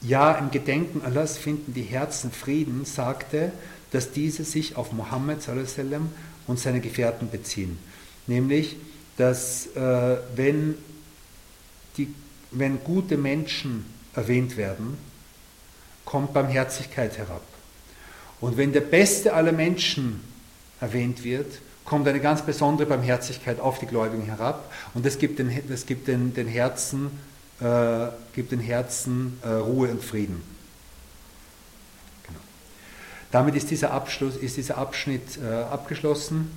ja, im Gedenken Allahs finden die Herzen Frieden, sagte, dass diese sich auf Mohammed und seine Gefährten beziehen. Nämlich, dass äh, wenn die wenn gute Menschen erwähnt werden, kommt Barmherzigkeit herab. Und wenn der Beste aller Menschen erwähnt wird, kommt eine ganz besondere Barmherzigkeit auf die Gläubigen herab und das gibt den, das gibt den, den Herzen, äh, gibt den Herzen äh, Ruhe und Frieden. Genau. Damit ist dieser, Abschluss, ist dieser Abschnitt äh, abgeschlossen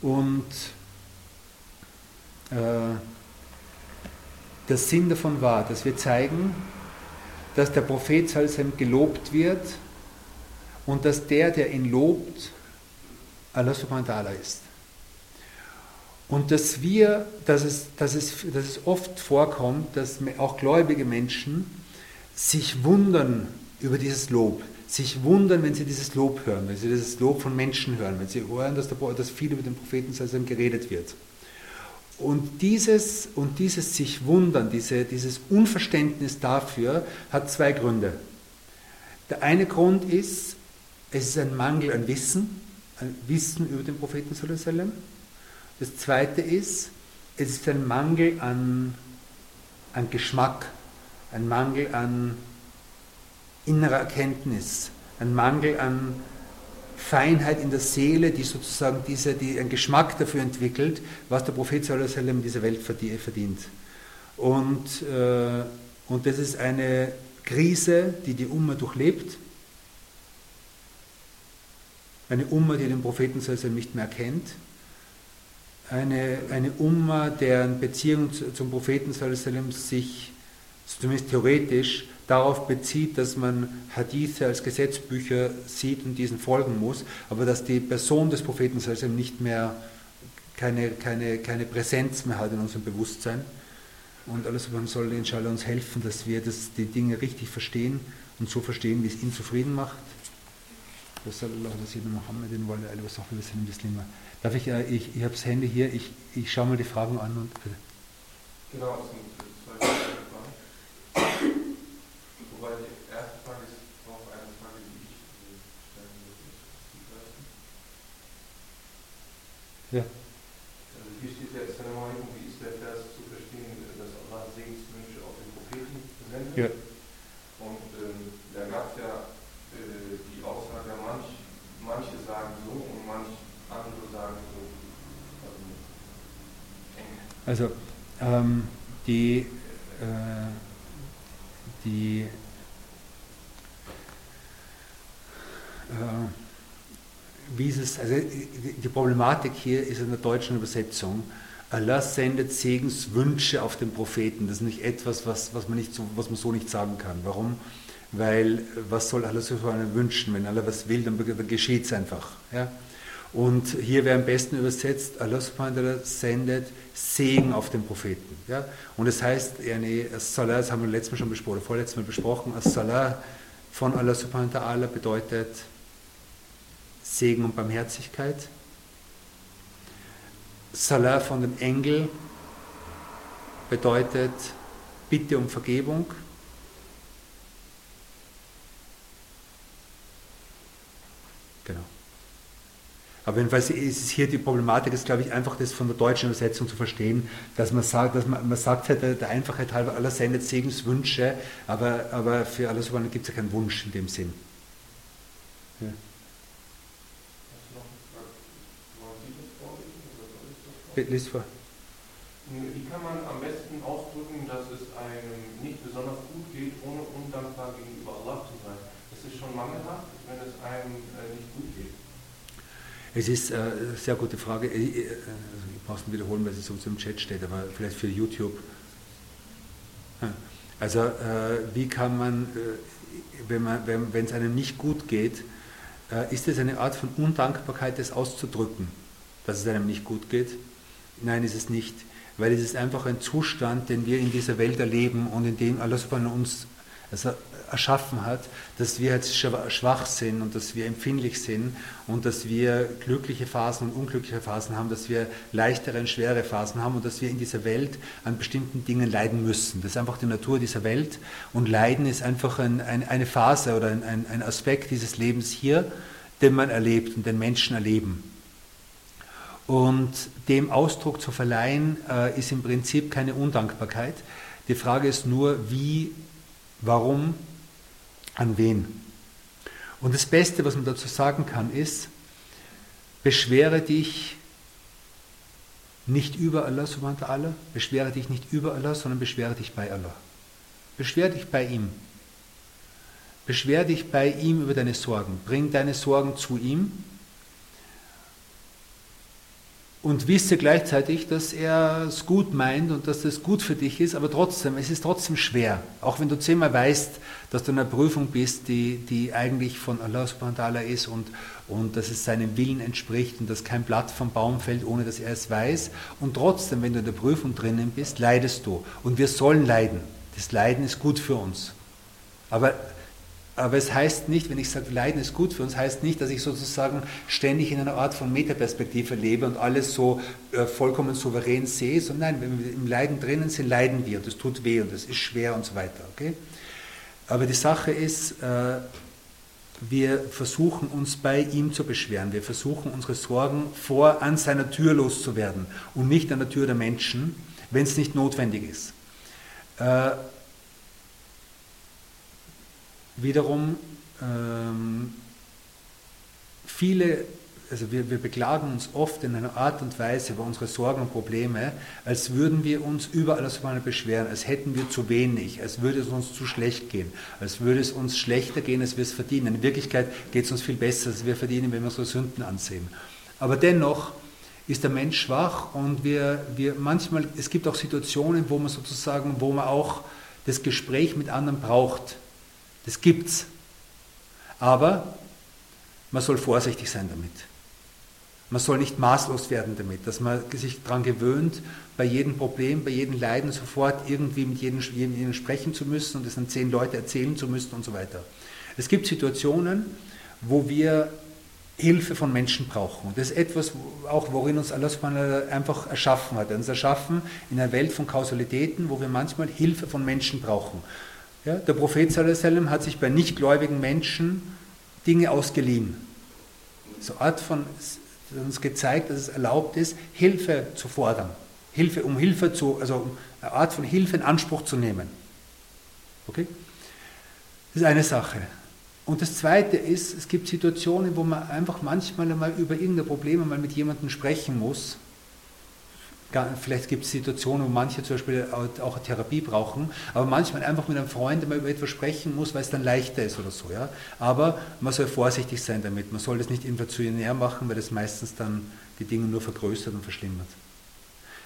und äh, der Sinn davon war, dass wir zeigen, dass der Prophet Salzheim gelobt wird und dass der, der ihn lobt, Allah subhanahu wa ta'ala ist. Und dass wir, dass es, dass, es, dass es oft vorkommt, dass auch gläubige Menschen sich wundern über dieses Lob. sich wundern, wenn sie dieses Lob hören, wenn sie dieses Lob von Menschen hören, wenn sie hören, dass, der, dass viel über den Propheten geredet wird. Und dieses, und dieses sich wundern, diese, dieses Unverständnis dafür hat zwei Gründe. Der eine Grund ist, es ist ein Mangel an Wissen, ein Wissen über den Propheten sallam. Das zweite ist, es ist ein Mangel an, an Geschmack, ein Mangel an innerer Erkenntnis, ein Mangel an Feinheit in der Seele, die sozusagen diese, die einen Geschmack dafür entwickelt, was der Prophet in dieser Welt verdient. Und, äh, und das ist eine Krise, die die Umma durchlebt. Eine Umma, die den Propheten nicht mehr kennt. Eine, eine Umma, deren Beziehung zum Propheten sich zumindest theoretisch darauf bezieht, dass man Hadithe als Gesetzbücher sieht und diesen folgen muss, aber dass die Person des Propheten nicht mehr keine, keine, keine Präsenz mehr hat in unserem Bewusstsein. Und alles soll inshallah uns helfen, dass wir das, die Dinge richtig verstehen und so verstehen, wie es ihn zufrieden macht. Darf ich, äh, ich, ich habe das Handy hier, ich, ich schaue mal die Fragen an und bitte. Genau, es sind zwei Fragen. Wobei die erste Frage ist auch eine Frage, die ich stellen würde. Ja. Also hier steht ja alaikum, wie ist der Vers zu verstehen, dass Allah Segenswünsche auf den Propheten sendet? Ja. Und ähm, da gab es ja äh, die Aussage, manch, manche sagen so und manch andere sagen so. Also, also ähm, die, äh, die äh, wie ist es, also die Problematik hier ist in der deutschen Übersetzung, Allah sendet Segenswünsche auf den Propheten. Das ist nicht etwas, was, was, man, nicht so, was man so nicht sagen kann. Warum? Weil was soll Allah so wünschen? Wenn Allah was will, dann, geschieht es einfach. Ja? Und hier wäre am besten übersetzt, Allah sendet Segen auf den Propheten. Ja? Und das heißt, yani, Salah, das haben wir letztes Mal schon besprochen, vorletztes Mal besprochen, As-Salah von Allah subhanahu wa bedeutet Segen und Barmherzigkeit. Salah von dem Engel bedeutet Bitte um Vergebung. Genau. Aber jedenfalls ist hier die Problematik, ist glaube ich einfach das von der deutschen Übersetzung zu verstehen, dass man sagt, dass man, man sagt halt der, Einfachheit halber, Allah sendet Segenswünsche, aber, aber für alles gibt es ja keinen Wunsch in dem Sinn. Ja. Lies vor. Wie kann man am besten ausdrücken, dass es einem nicht besonders gut geht, ohne undankbar gegenüber Allah zu sein? Es ist schon mangelhaft, wenn es einem äh, nicht gut geht. Es ist äh, eine sehr gute Frage. Ich, äh, also ich brauche es wiederholen, weil es so im Chat steht, aber vielleicht für YouTube. Also äh, wie kann man, äh, wenn, man es einem nicht gut geht, äh, ist es eine Art von Undankbarkeit, das auszudrücken, dass es einem nicht gut geht? Nein, ist es nicht, weil es ist einfach ein Zustand, den wir in dieser Welt erleben und in dem Allah von uns also erschaffen hat, dass wir jetzt schwach sind und dass wir empfindlich sind und dass wir glückliche Phasen und unglückliche Phasen haben, dass wir leichtere und schwere Phasen haben und dass wir in dieser Welt an bestimmten Dingen leiden müssen. Das ist einfach die Natur dieser Welt und Leiden ist einfach ein, ein, eine Phase oder ein, ein Aspekt dieses Lebens hier, den man erlebt und den Menschen erleben. Und dem Ausdruck zu verleihen, äh, ist im Prinzip keine Undankbarkeit. Die Frage ist nur, wie, warum, an wen. Und das Beste, was man dazu sagen kann, ist, beschwere dich nicht über Allah subhanahu wa beschwere dich nicht über Allah, sondern beschwere dich bei Allah. Beschwere dich bei ihm. Beschwere dich bei ihm über deine Sorgen. Bring deine Sorgen zu ihm und wisse gleichzeitig, dass er es gut meint und dass es gut für dich ist, aber trotzdem, es ist trotzdem schwer. Auch wenn du zehnmal weißt, dass du in einer Prüfung bist, die, die eigentlich von Allah subhanahu wa ta'ala ist und, und dass es seinem Willen entspricht und dass kein Blatt vom Baum fällt, ohne dass er es weiß. Und trotzdem, wenn du in der Prüfung drinnen bist, leidest du. Und wir sollen leiden. Das Leiden ist gut für uns. Aber Aber es heißt nicht, wenn ich sage, Leiden ist gut für uns, heißt nicht, dass ich sozusagen ständig in einer Art von Metaperspektive lebe und alles so äh, vollkommen souverän sehe, sondern nein, wenn wir im Leiden drinnen sind, leiden wir und es tut weh und es ist schwer und so weiter. Okay? Aber die Sache ist, äh, wir versuchen uns bei ihm zu beschweren. Wir versuchen unsere Sorgen vor an seiner Tür loszuwerden und nicht an der Tür der Menschen, wenn es nicht notwendig ist. Äh, wiederum ähm, viele, also wir, wir beklagen uns oft in einer Art und Weise über unsere Sorgen und Probleme, als würden wir uns überall aus beschweren, als hätten wir zu wenig, als würde es uns zu schlecht gehen, als würde es uns schlechter gehen, als wir es verdienen. In Wirklichkeit geht es uns viel besser, als wir verdienen, wenn wir unsere Sünden ansehen. Aber dennoch ist der Mensch schwach und wir, wir manchmal, es gibt auch Situationen, wo man sozusagen, wo man auch das Gespräch mit anderen braucht. Das gibt's. Aber man soll vorsichtig sein damit. Man soll nicht maßlos werden damit, dass man sich daran gewöhnt, bei jedem Problem, bei jedem Leiden sofort irgendwie mit jedem, jedem sprechen zu müssen und es an zehn Leute erzählen zu müssen und so weiter. Es gibt Situationen, wo wir Hilfe von Menschen brauchen. Und das ist etwas, auch worin uns Allah einfach erschaffen hat. Er uns erschaffen in einer Welt von Kausalitäten, wo wir manchmal Hilfe von Menschen brauchen. Ja, der Prophet sallam, hat sich bei nichtgläubigen Menschen Dinge ausgeliehen. So eine Art von, uns gezeigt, dass es erlaubt ist, Hilfe zu fordern. Hilfe, um Hilfe zu, also eine Art von Hilfe in Anspruch zu nehmen. Okay? Das ist eine Sache. Und das Zweite ist, es gibt Situationen, wo man einfach manchmal einmal über irgendeine Probleme mal mit jemandem sprechen muss Vielleicht gibt es Situationen, wo manche zum Beispiel auch eine Therapie brauchen, aber manchmal einfach mit einem Freund mal über etwas sprechen muss, weil es dann leichter ist oder so. Ja? Aber man soll vorsichtig sein damit. Man soll das nicht inflationär machen, weil das meistens dann die Dinge nur vergrößert und verschlimmert.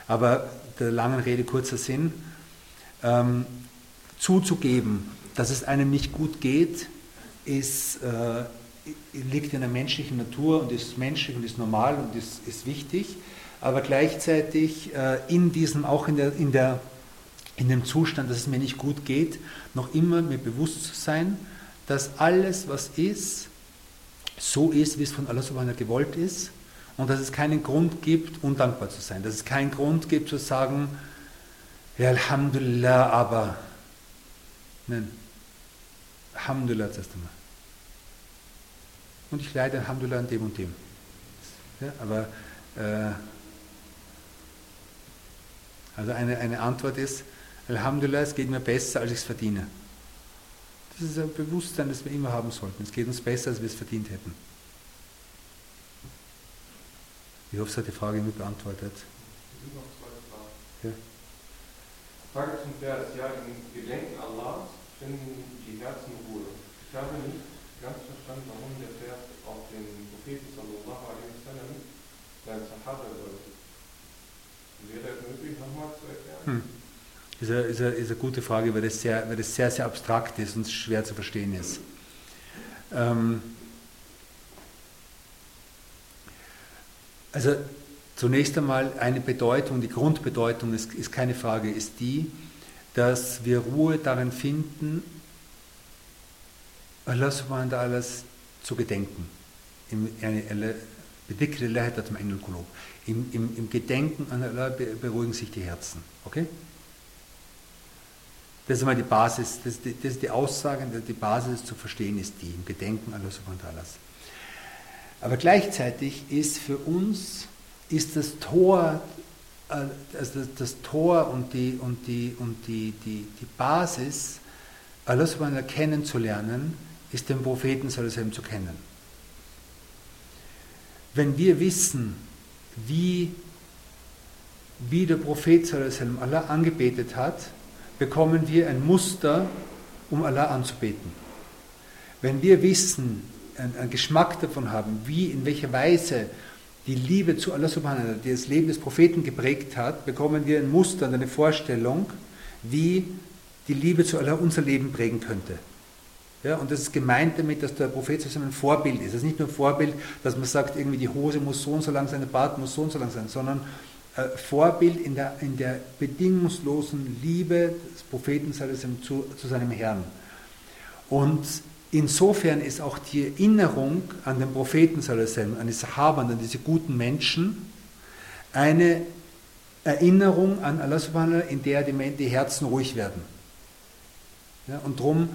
Aber der langen Rede kurzer Sinn, ähm, zuzugeben, dass es einem nicht gut geht, ist, äh, liegt in der menschlichen Natur und ist menschlich und ist normal und ist, ist wichtig aber gleichzeitig äh, in diesem, auch in, der, in, der, in dem Zustand, dass es mir nicht gut geht, noch immer mir bewusst zu sein, dass alles, was ist, so ist, wie es von Allah subhanahu gewollt ist und dass es keinen Grund gibt, undankbar zu sein, dass es keinen Grund gibt zu sagen, ja, Alhamdulillah, aber. Nein, Alhamdulillah zuerst einmal. Und ich leide Alhamdulillah an dem und dem. Ja, aber äh, also eine, eine Antwort ist, Alhamdulillah, es geht mir besser, als ich es verdiene. Das ist ein Bewusstsein, das wir immer haben sollten. Es geht uns besser, als wir es verdient hätten. Ich hoffe, es hat die Frage mit beantwortet. Es sind noch zwei Fragen. Ja. Frage zum Vers. Ja, im Gedenken Allahs finden die Herzen Ruhe. Ich habe nicht ganz verstanden, warum der Vers auf den Propheten sallallahu alaihi wasallam, seinen Sahaba deutet. Wäre? Hm. Ist eine, ist, eine, ist eine gute Frage, weil das, sehr, weil das sehr, sehr abstrakt ist und schwer zu verstehen ist. Ähm also zunächst einmal eine Bedeutung, die Grundbedeutung ist, ist keine Frage, ist die, dass wir Ruhe darin finden, Allah subhanahu wa ta'ala zu gedenken. Im, im, im, Gedenken an Allah beruhigen sich die Herzen. Okay? Das ist einmal die Basis, das, das ist die Aussage, die Basis zu verstehen ist die, im Gedenken an Allah subhanahu wa Aber gleichzeitig ist für uns ist das Tor, äh, also das Tor und die, und die, und die, die, die Basis, Allah subhanahu wa kennenzulernen, ist den Propheten zu kennen. Wenn wir wissen, wie, wie der Prophet Allah angebetet hat, bekommen wir ein Muster, um Allah anzubeten. Wenn wir wissen, einen Geschmack davon haben, wie, in welcher Weise die Liebe zu Allah subhanahu die das Leben des Propheten geprägt hat, bekommen wir ein Muster und eine Vorstellung, wie die Liebe zu Allah unser Leben prägen könnte. Ja, und das ist gemeint damit, dass der Prophet ein Vorbild ist. Es ist nicht nur ein Vorbild, dass man sagt, irgendwie die Hose muss so und so lang sein, der Bart muss so und so lang sein, sondern äh, Vorbild in der, in der bedingungslosen Liebe des Propheten zu, zu seinem Herrn. Und insofern ist auch die Erinnerung an den Propheten, an die Sahaban, an diese guten Menschen, eine Erinnerung an Allah in der die, die Herzen ruhig werden. Ja, und darum,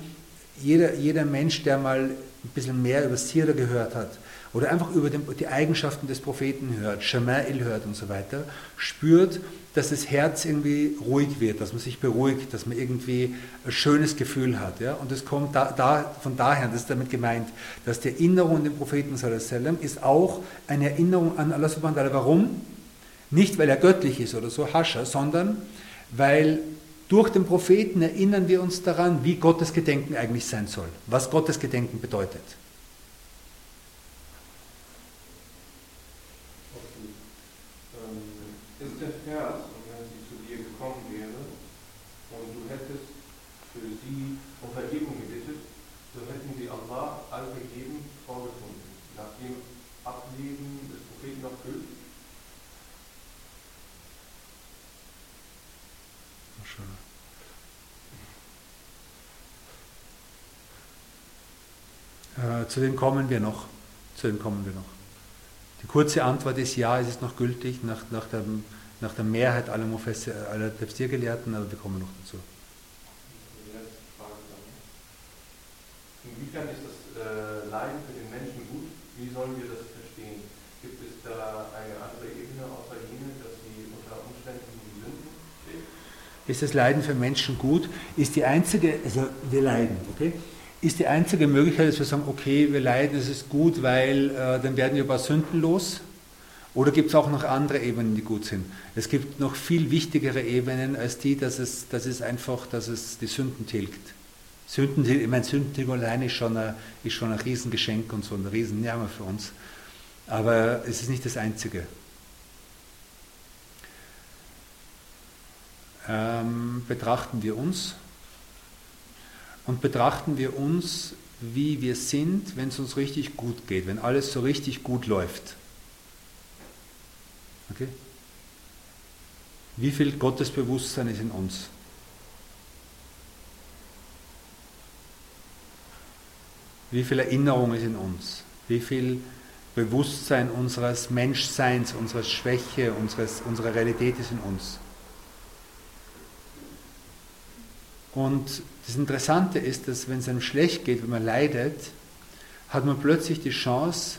jeder, jeder Mensch, der mal ein bisschen mehr über Sira gehört hat oder einfach über den, die Eigenschaften des Propheten hört, Shama'il hört und so weiter, spürt, dass das Herz irgendwie ruhig wird, dass man sich beruhigt, dass man irgendwie ein schönes Gefühl hat. Ja? Und es kommt da, da, von daher, das ist damit gemeint, dass die Erinnerung an den Propheten sallam, ist auch eine Erinnerung an Allah subhanahu wa ta'ala. Warum? Nicht, weil er göttlich ist oder so, Hascha, sondern weil durch den Propheten erinnern wir uns daran, wie Gottes Gedenken eigentlich sein soll, was Gottes Gedenken bedeutet. Ähm, allgegeben vorgefunden, nach dem Ableben des Propheten noch gilt? Äh, zu dem kommen wir noch. Zu dem kommen wir noch. Die kurze Antwort ist ja, es ist noch gültig nach, nach, der, nach der Mehrheit aller, Mufesse, aller Tafsirgelehrten, aber wir kommen noch dazu. Inwiefern ist das äh, Leiden für den Menschen gut? Wie sollen wir das verstehen? Gibt es da eine andere Ebene außer jene, dass sie unter Umständen die Sünden steht? Ist das Leiden für Menschen gut? Ist die einzige, also wir leiden, okay? ist die einzige Möglichkeit, dass wir sagen, okay, wir leiden, es ist gut, weil äh, dann werden wir ein paar Sünden los. Oder gibt es auch noch andere Ebenen, die gut sind? Es gibt noch viel wichtigere Ebenen als die, dass es, dass es einfach, dass es die Sünden tilgt. Sünden, ich meine, Sündentilgung allein ist schon, ein, ist schon ein Riesengeschenk und so ein Riesennärmer für uns. Aber es ist nicht das Einzige. Ähm, betrachten wir uns und betrachten wir uns, wie wir sind, wenn es uns richtig gut geht, wenn alles so richtig gut läuft. Okay? Wie viel Gottesbewusstsein ist in uns? Wie viel Erinnerung ist in uns? Wie viel Bewusstsein unseres Menschseins, unserer Schwäche, unseres, unserer Realität ist in uns? Und das Interessante ist, dass wenn es einem schlecht geht, wenn man leidet, hat man plötzlich die Chance,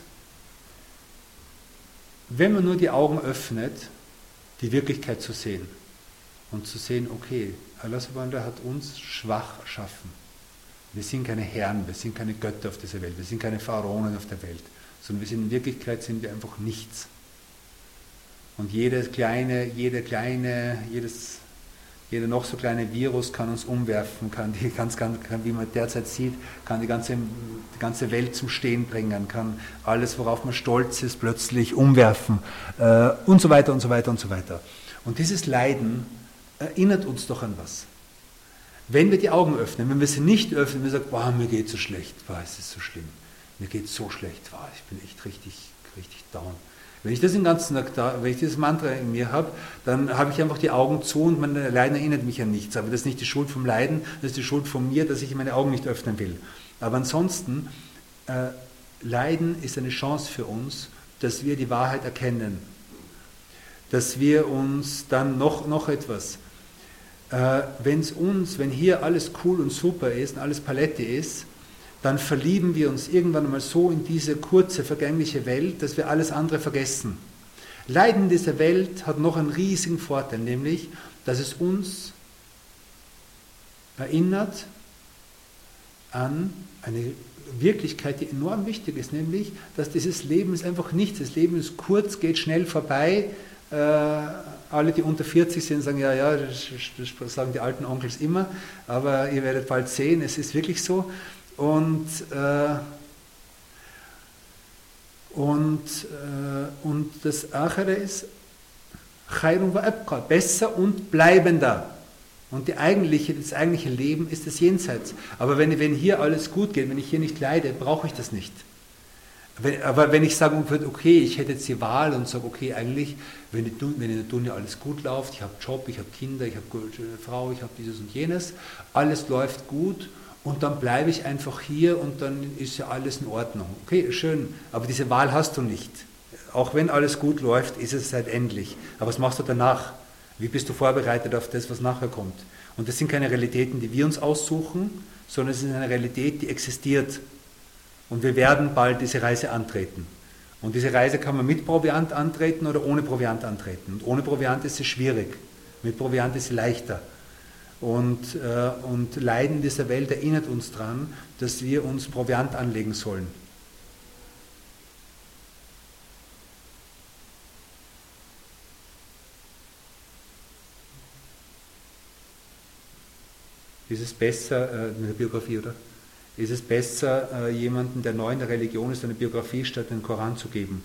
wenn man nur die Augen öffnet, die Wirklichkeit zu sehen. Und zu sehen, okay, Allah subhanahu hat uns schwach erschaffen. Wir sind keine Herren, wir sind keine Götter auf dieser Welt, wir sind keine Pharaonen auf der Welt, sondern wir sind in Wirklichkeit sind wir einfach nichts. Und jedes kleine, jede kleine, jedes jeder noch so kleine Virus kann uns umwerfen, kann, die, ganz, kann, kann, wie man derzeit sieht, kann die ganze, die ganze Welt zum Stehen bringen, kann alles, worauf man stolz ist, plötzlich umwerfen äh, und so weiter und so weiter und so weiter. Und dieses Leiden erinnert uns doch an was. Wenn wir die Augen öffnen, wenn wir sie nicht öffnen, wir sagen, boah, mir geht so schlecht, boah, es ist so schlimm, mir geht so schlecht, boah, ich bin echt richtig, richtig down wenn ich das den ganzen Tag wenn ich dieses Mantra in mir habe, dann habe ich einfach die Augen zu und mein Leiden erinnert mich an nichts. Aber das ist nicht die Schuld vom Leiden, das ist die Schuld von mir, dass ich meine Augen nicht öffnen will. Aber ansonsten, äh, Leiden ist eine Chance für uns, dass wir die Wahrheit erkennen. Dass wir uns dann noch, noch etwas, äh, wenn es uns, wenn hier alles cool und super ist und alles Palette ist, dann verlieben wir uns irgendwann einmal so in diese kurze, vergängliche Welt, dass wir alles andere vergessen. Leiden dieser Welt hat noch einen riesigen Vorteil, nämlich, dass es uns erinnert an eine Wirklichkeit, die enorm wichtig ist, nämlich, dass dieses Leben ist einfach nichts. Das Leben ist kurz, geht schnell vorbei. Äh, alle, die unter 40 sind, sagen, ja, ja, das, das sagen die alten Onkels immer, aber ihr werdet bald sehen, es ist wirklich so. Und, äh, und, äh, und das Achere ist Khairun wa abqa, besser und bleibender. Und die eigentliche, das eigentliche Leben ist das Jenseits. Aber wenn, wenn hier alles gut geht, wenn ich hier nicht leide, brauche ich das nicht. Wenn, aber wenn ich sagen würde, okay, ich hätte jetzt die Wahl und sage, okay, eigentlich, wenn, die, wenn in der Dunja alles gut läuft, ich habe Job, ich habe Kinder, ich habe eine Frau, ich habe dieses und jenes, alles läuft gut und dann bleibe ich einfach hier und dann ist ja alles in Ordnung. Okay, schön, aber diese Wahl hast du nicht. Auch wenn alles gut läuft, ist es halt endlich. Aber was machst du danach? Wie bist du vorbereitet auf das, was nachher kommt? Und das sind keine Realitäten, die wir uns aussuchen, sondern es ist eine Realität, die existiert. Und wir werden bald diese Reise antreten. Und diese Reise kann man mit Proviant antreten oder ohne Proviant antreten. Und ohne Proviant ist es schwierig. Mit Proviant ist es leichter. Und, äh, und Leiden dieser Welt erinnert uns daran, dass wir uns Proviant anlegen sollen. Ist es besser, äh, eine Biografie, oder? Ist es besser, äh, jemanden, der neu in der Religion ist, eine Biografie statt den Koran zu geben?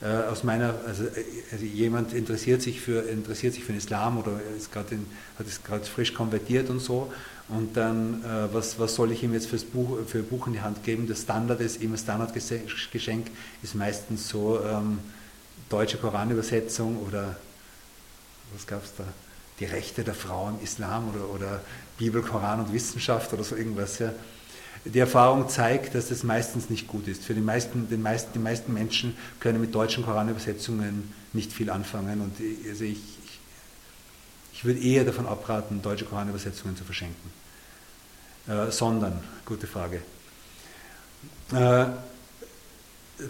Äh, aus meiner, also, äh, also, jemand interessiert sich für interessiert sich für den Islam oder ist in, hat es gerade frisch konvertiert und so und dann äh, was, was soll ich ihm jetzt fürs Buch, für ein Buch in die Hand geben? Das Standard ist immer Standardgeschenk ist meistens so ähm, deutsche Koranübersetzung oder was gab es da? Die Rechte der Frau im Islam oder, oder Bibel, Koran und Wissenschaft oder so irgendwas. Ja die Erfahrung zeigt, dass das meistens nicht gut ist. Für die meisten, den meisten, die meisten Menschen können mit deutschen Koranübersetzungen nicht viel anfangen. Und also ich, ich, ich würde eher davon abraten, deutsche Koranübersetzungen zu verschenken. Äh, sondern, gute Frage. Äh,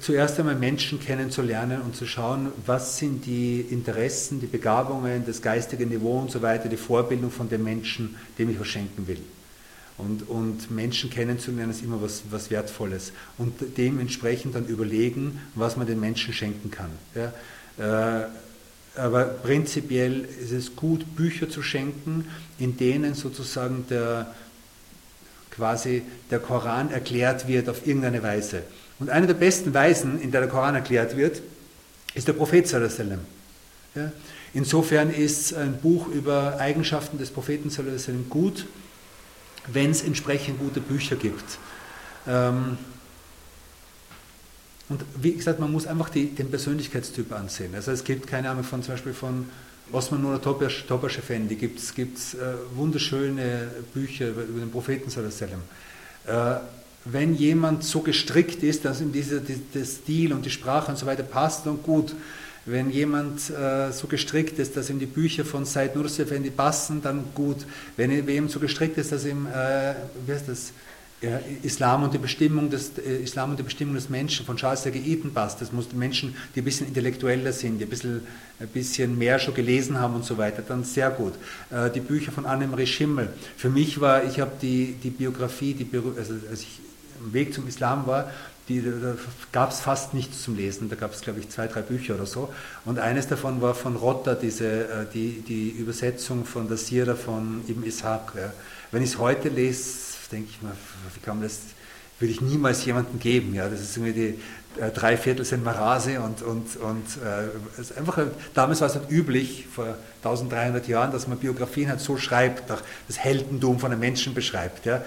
zuerst einmal Menschen kennenzulernen und zu schauen, was sind die Interessen, die Begabungen, das geistige Niveau und so weiter, die Vorbildung von dem Menschen, dem ich was schenken will. Und, und Menschen kennenzulernen ist immer was, was Wertvolles. Und dementsprechend dann überlegen, was man den Menschen schenken kann. Ja, äh, aber prinzipiell ist es gut, Bücher zu schenken, in denen sozusagen der, quasi der Koran erklärt wird auf irgendeine Weise. Und eine der besten Weisen, in der der Koran erklärt wird, ist der Prophet sallallahu ja? Insofern ist ein Buch über Eigenschaften des Propheten sallallahu gut, wenn es entsprechend gute Bücher gibt. Ähm, und wie gesagt, man muss einfach die, den Persönlichkeitstyp ansehen. Also es gibt keine Ahnung von zum Beispiel von Osman Nura Topasch Effendi, gibt es äh, wunderschöne Bücher über, über den Propheten sallam. Äh, wenn jemand so gestrickt ist, dass ihm dieser die, der Stil und die Sprache und so weiter passt und gut, wenn jemand äh, so gestrickt ist, dass ihm die Bücher von Said Nursi Effendi passen, dann gut. Wenn ihm so gestrickt ist, dass ihm, äh, wie heißt das, ja, Islam, und die Bestimmung des, äh, Islam und die Bestimmung des Menschen von Charles Serge passt. Das muss Menschen, die ein bisschen intellektueller sind, die ein bisschen, ein bisschen mehr schon gelesen haben und so weiter, dann sehr gut. Äh, die Bücher von Annemarie Schimmel. Für mich war, ich habe die, die Biografie, die, also als ich am Weg zum Islam war, die, da gab es fast nichts zum Lesen. Da gab es, glaube ich, zwei, drei Bücher oder so. Und eines davon war von Rotter, diese, äh, die, die Übersetzung von der Sira von Ibn Ishaq. Ja. Wenn ich es heute lese, denke ich mir, wie kann man das, würde ich niemals jemandem geben. Ja. Das ist irgendwie die äh, drei Viertel sind Marase und, und, und äh, einfach, damals war es halt üblich, vor 1300 Jahren, dass man Biografien halt so schreibt, das Heldentum von einem Menschen beschreibt. Ja.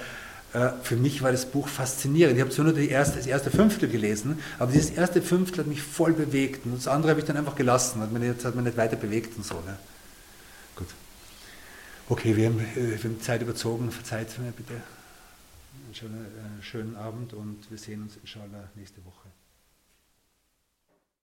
Äh, für mich war das Buch faszinierend. Ich habe zwar nur erste, das erste Fünftel gelesen, aber dieses erste Fünftel hat mich voll bewegt. Und das andere habe ich dann einfach gelassen, hat nicht, hat mich nicht weiter bewegt und so. Ne? Gut. Okay, wir haben, äh, wir haben Zeit überzogen. Verzeiht mir bitte. Einen schönen, äh, schönen Abend und wir sehen uns inshallah nächste Woche.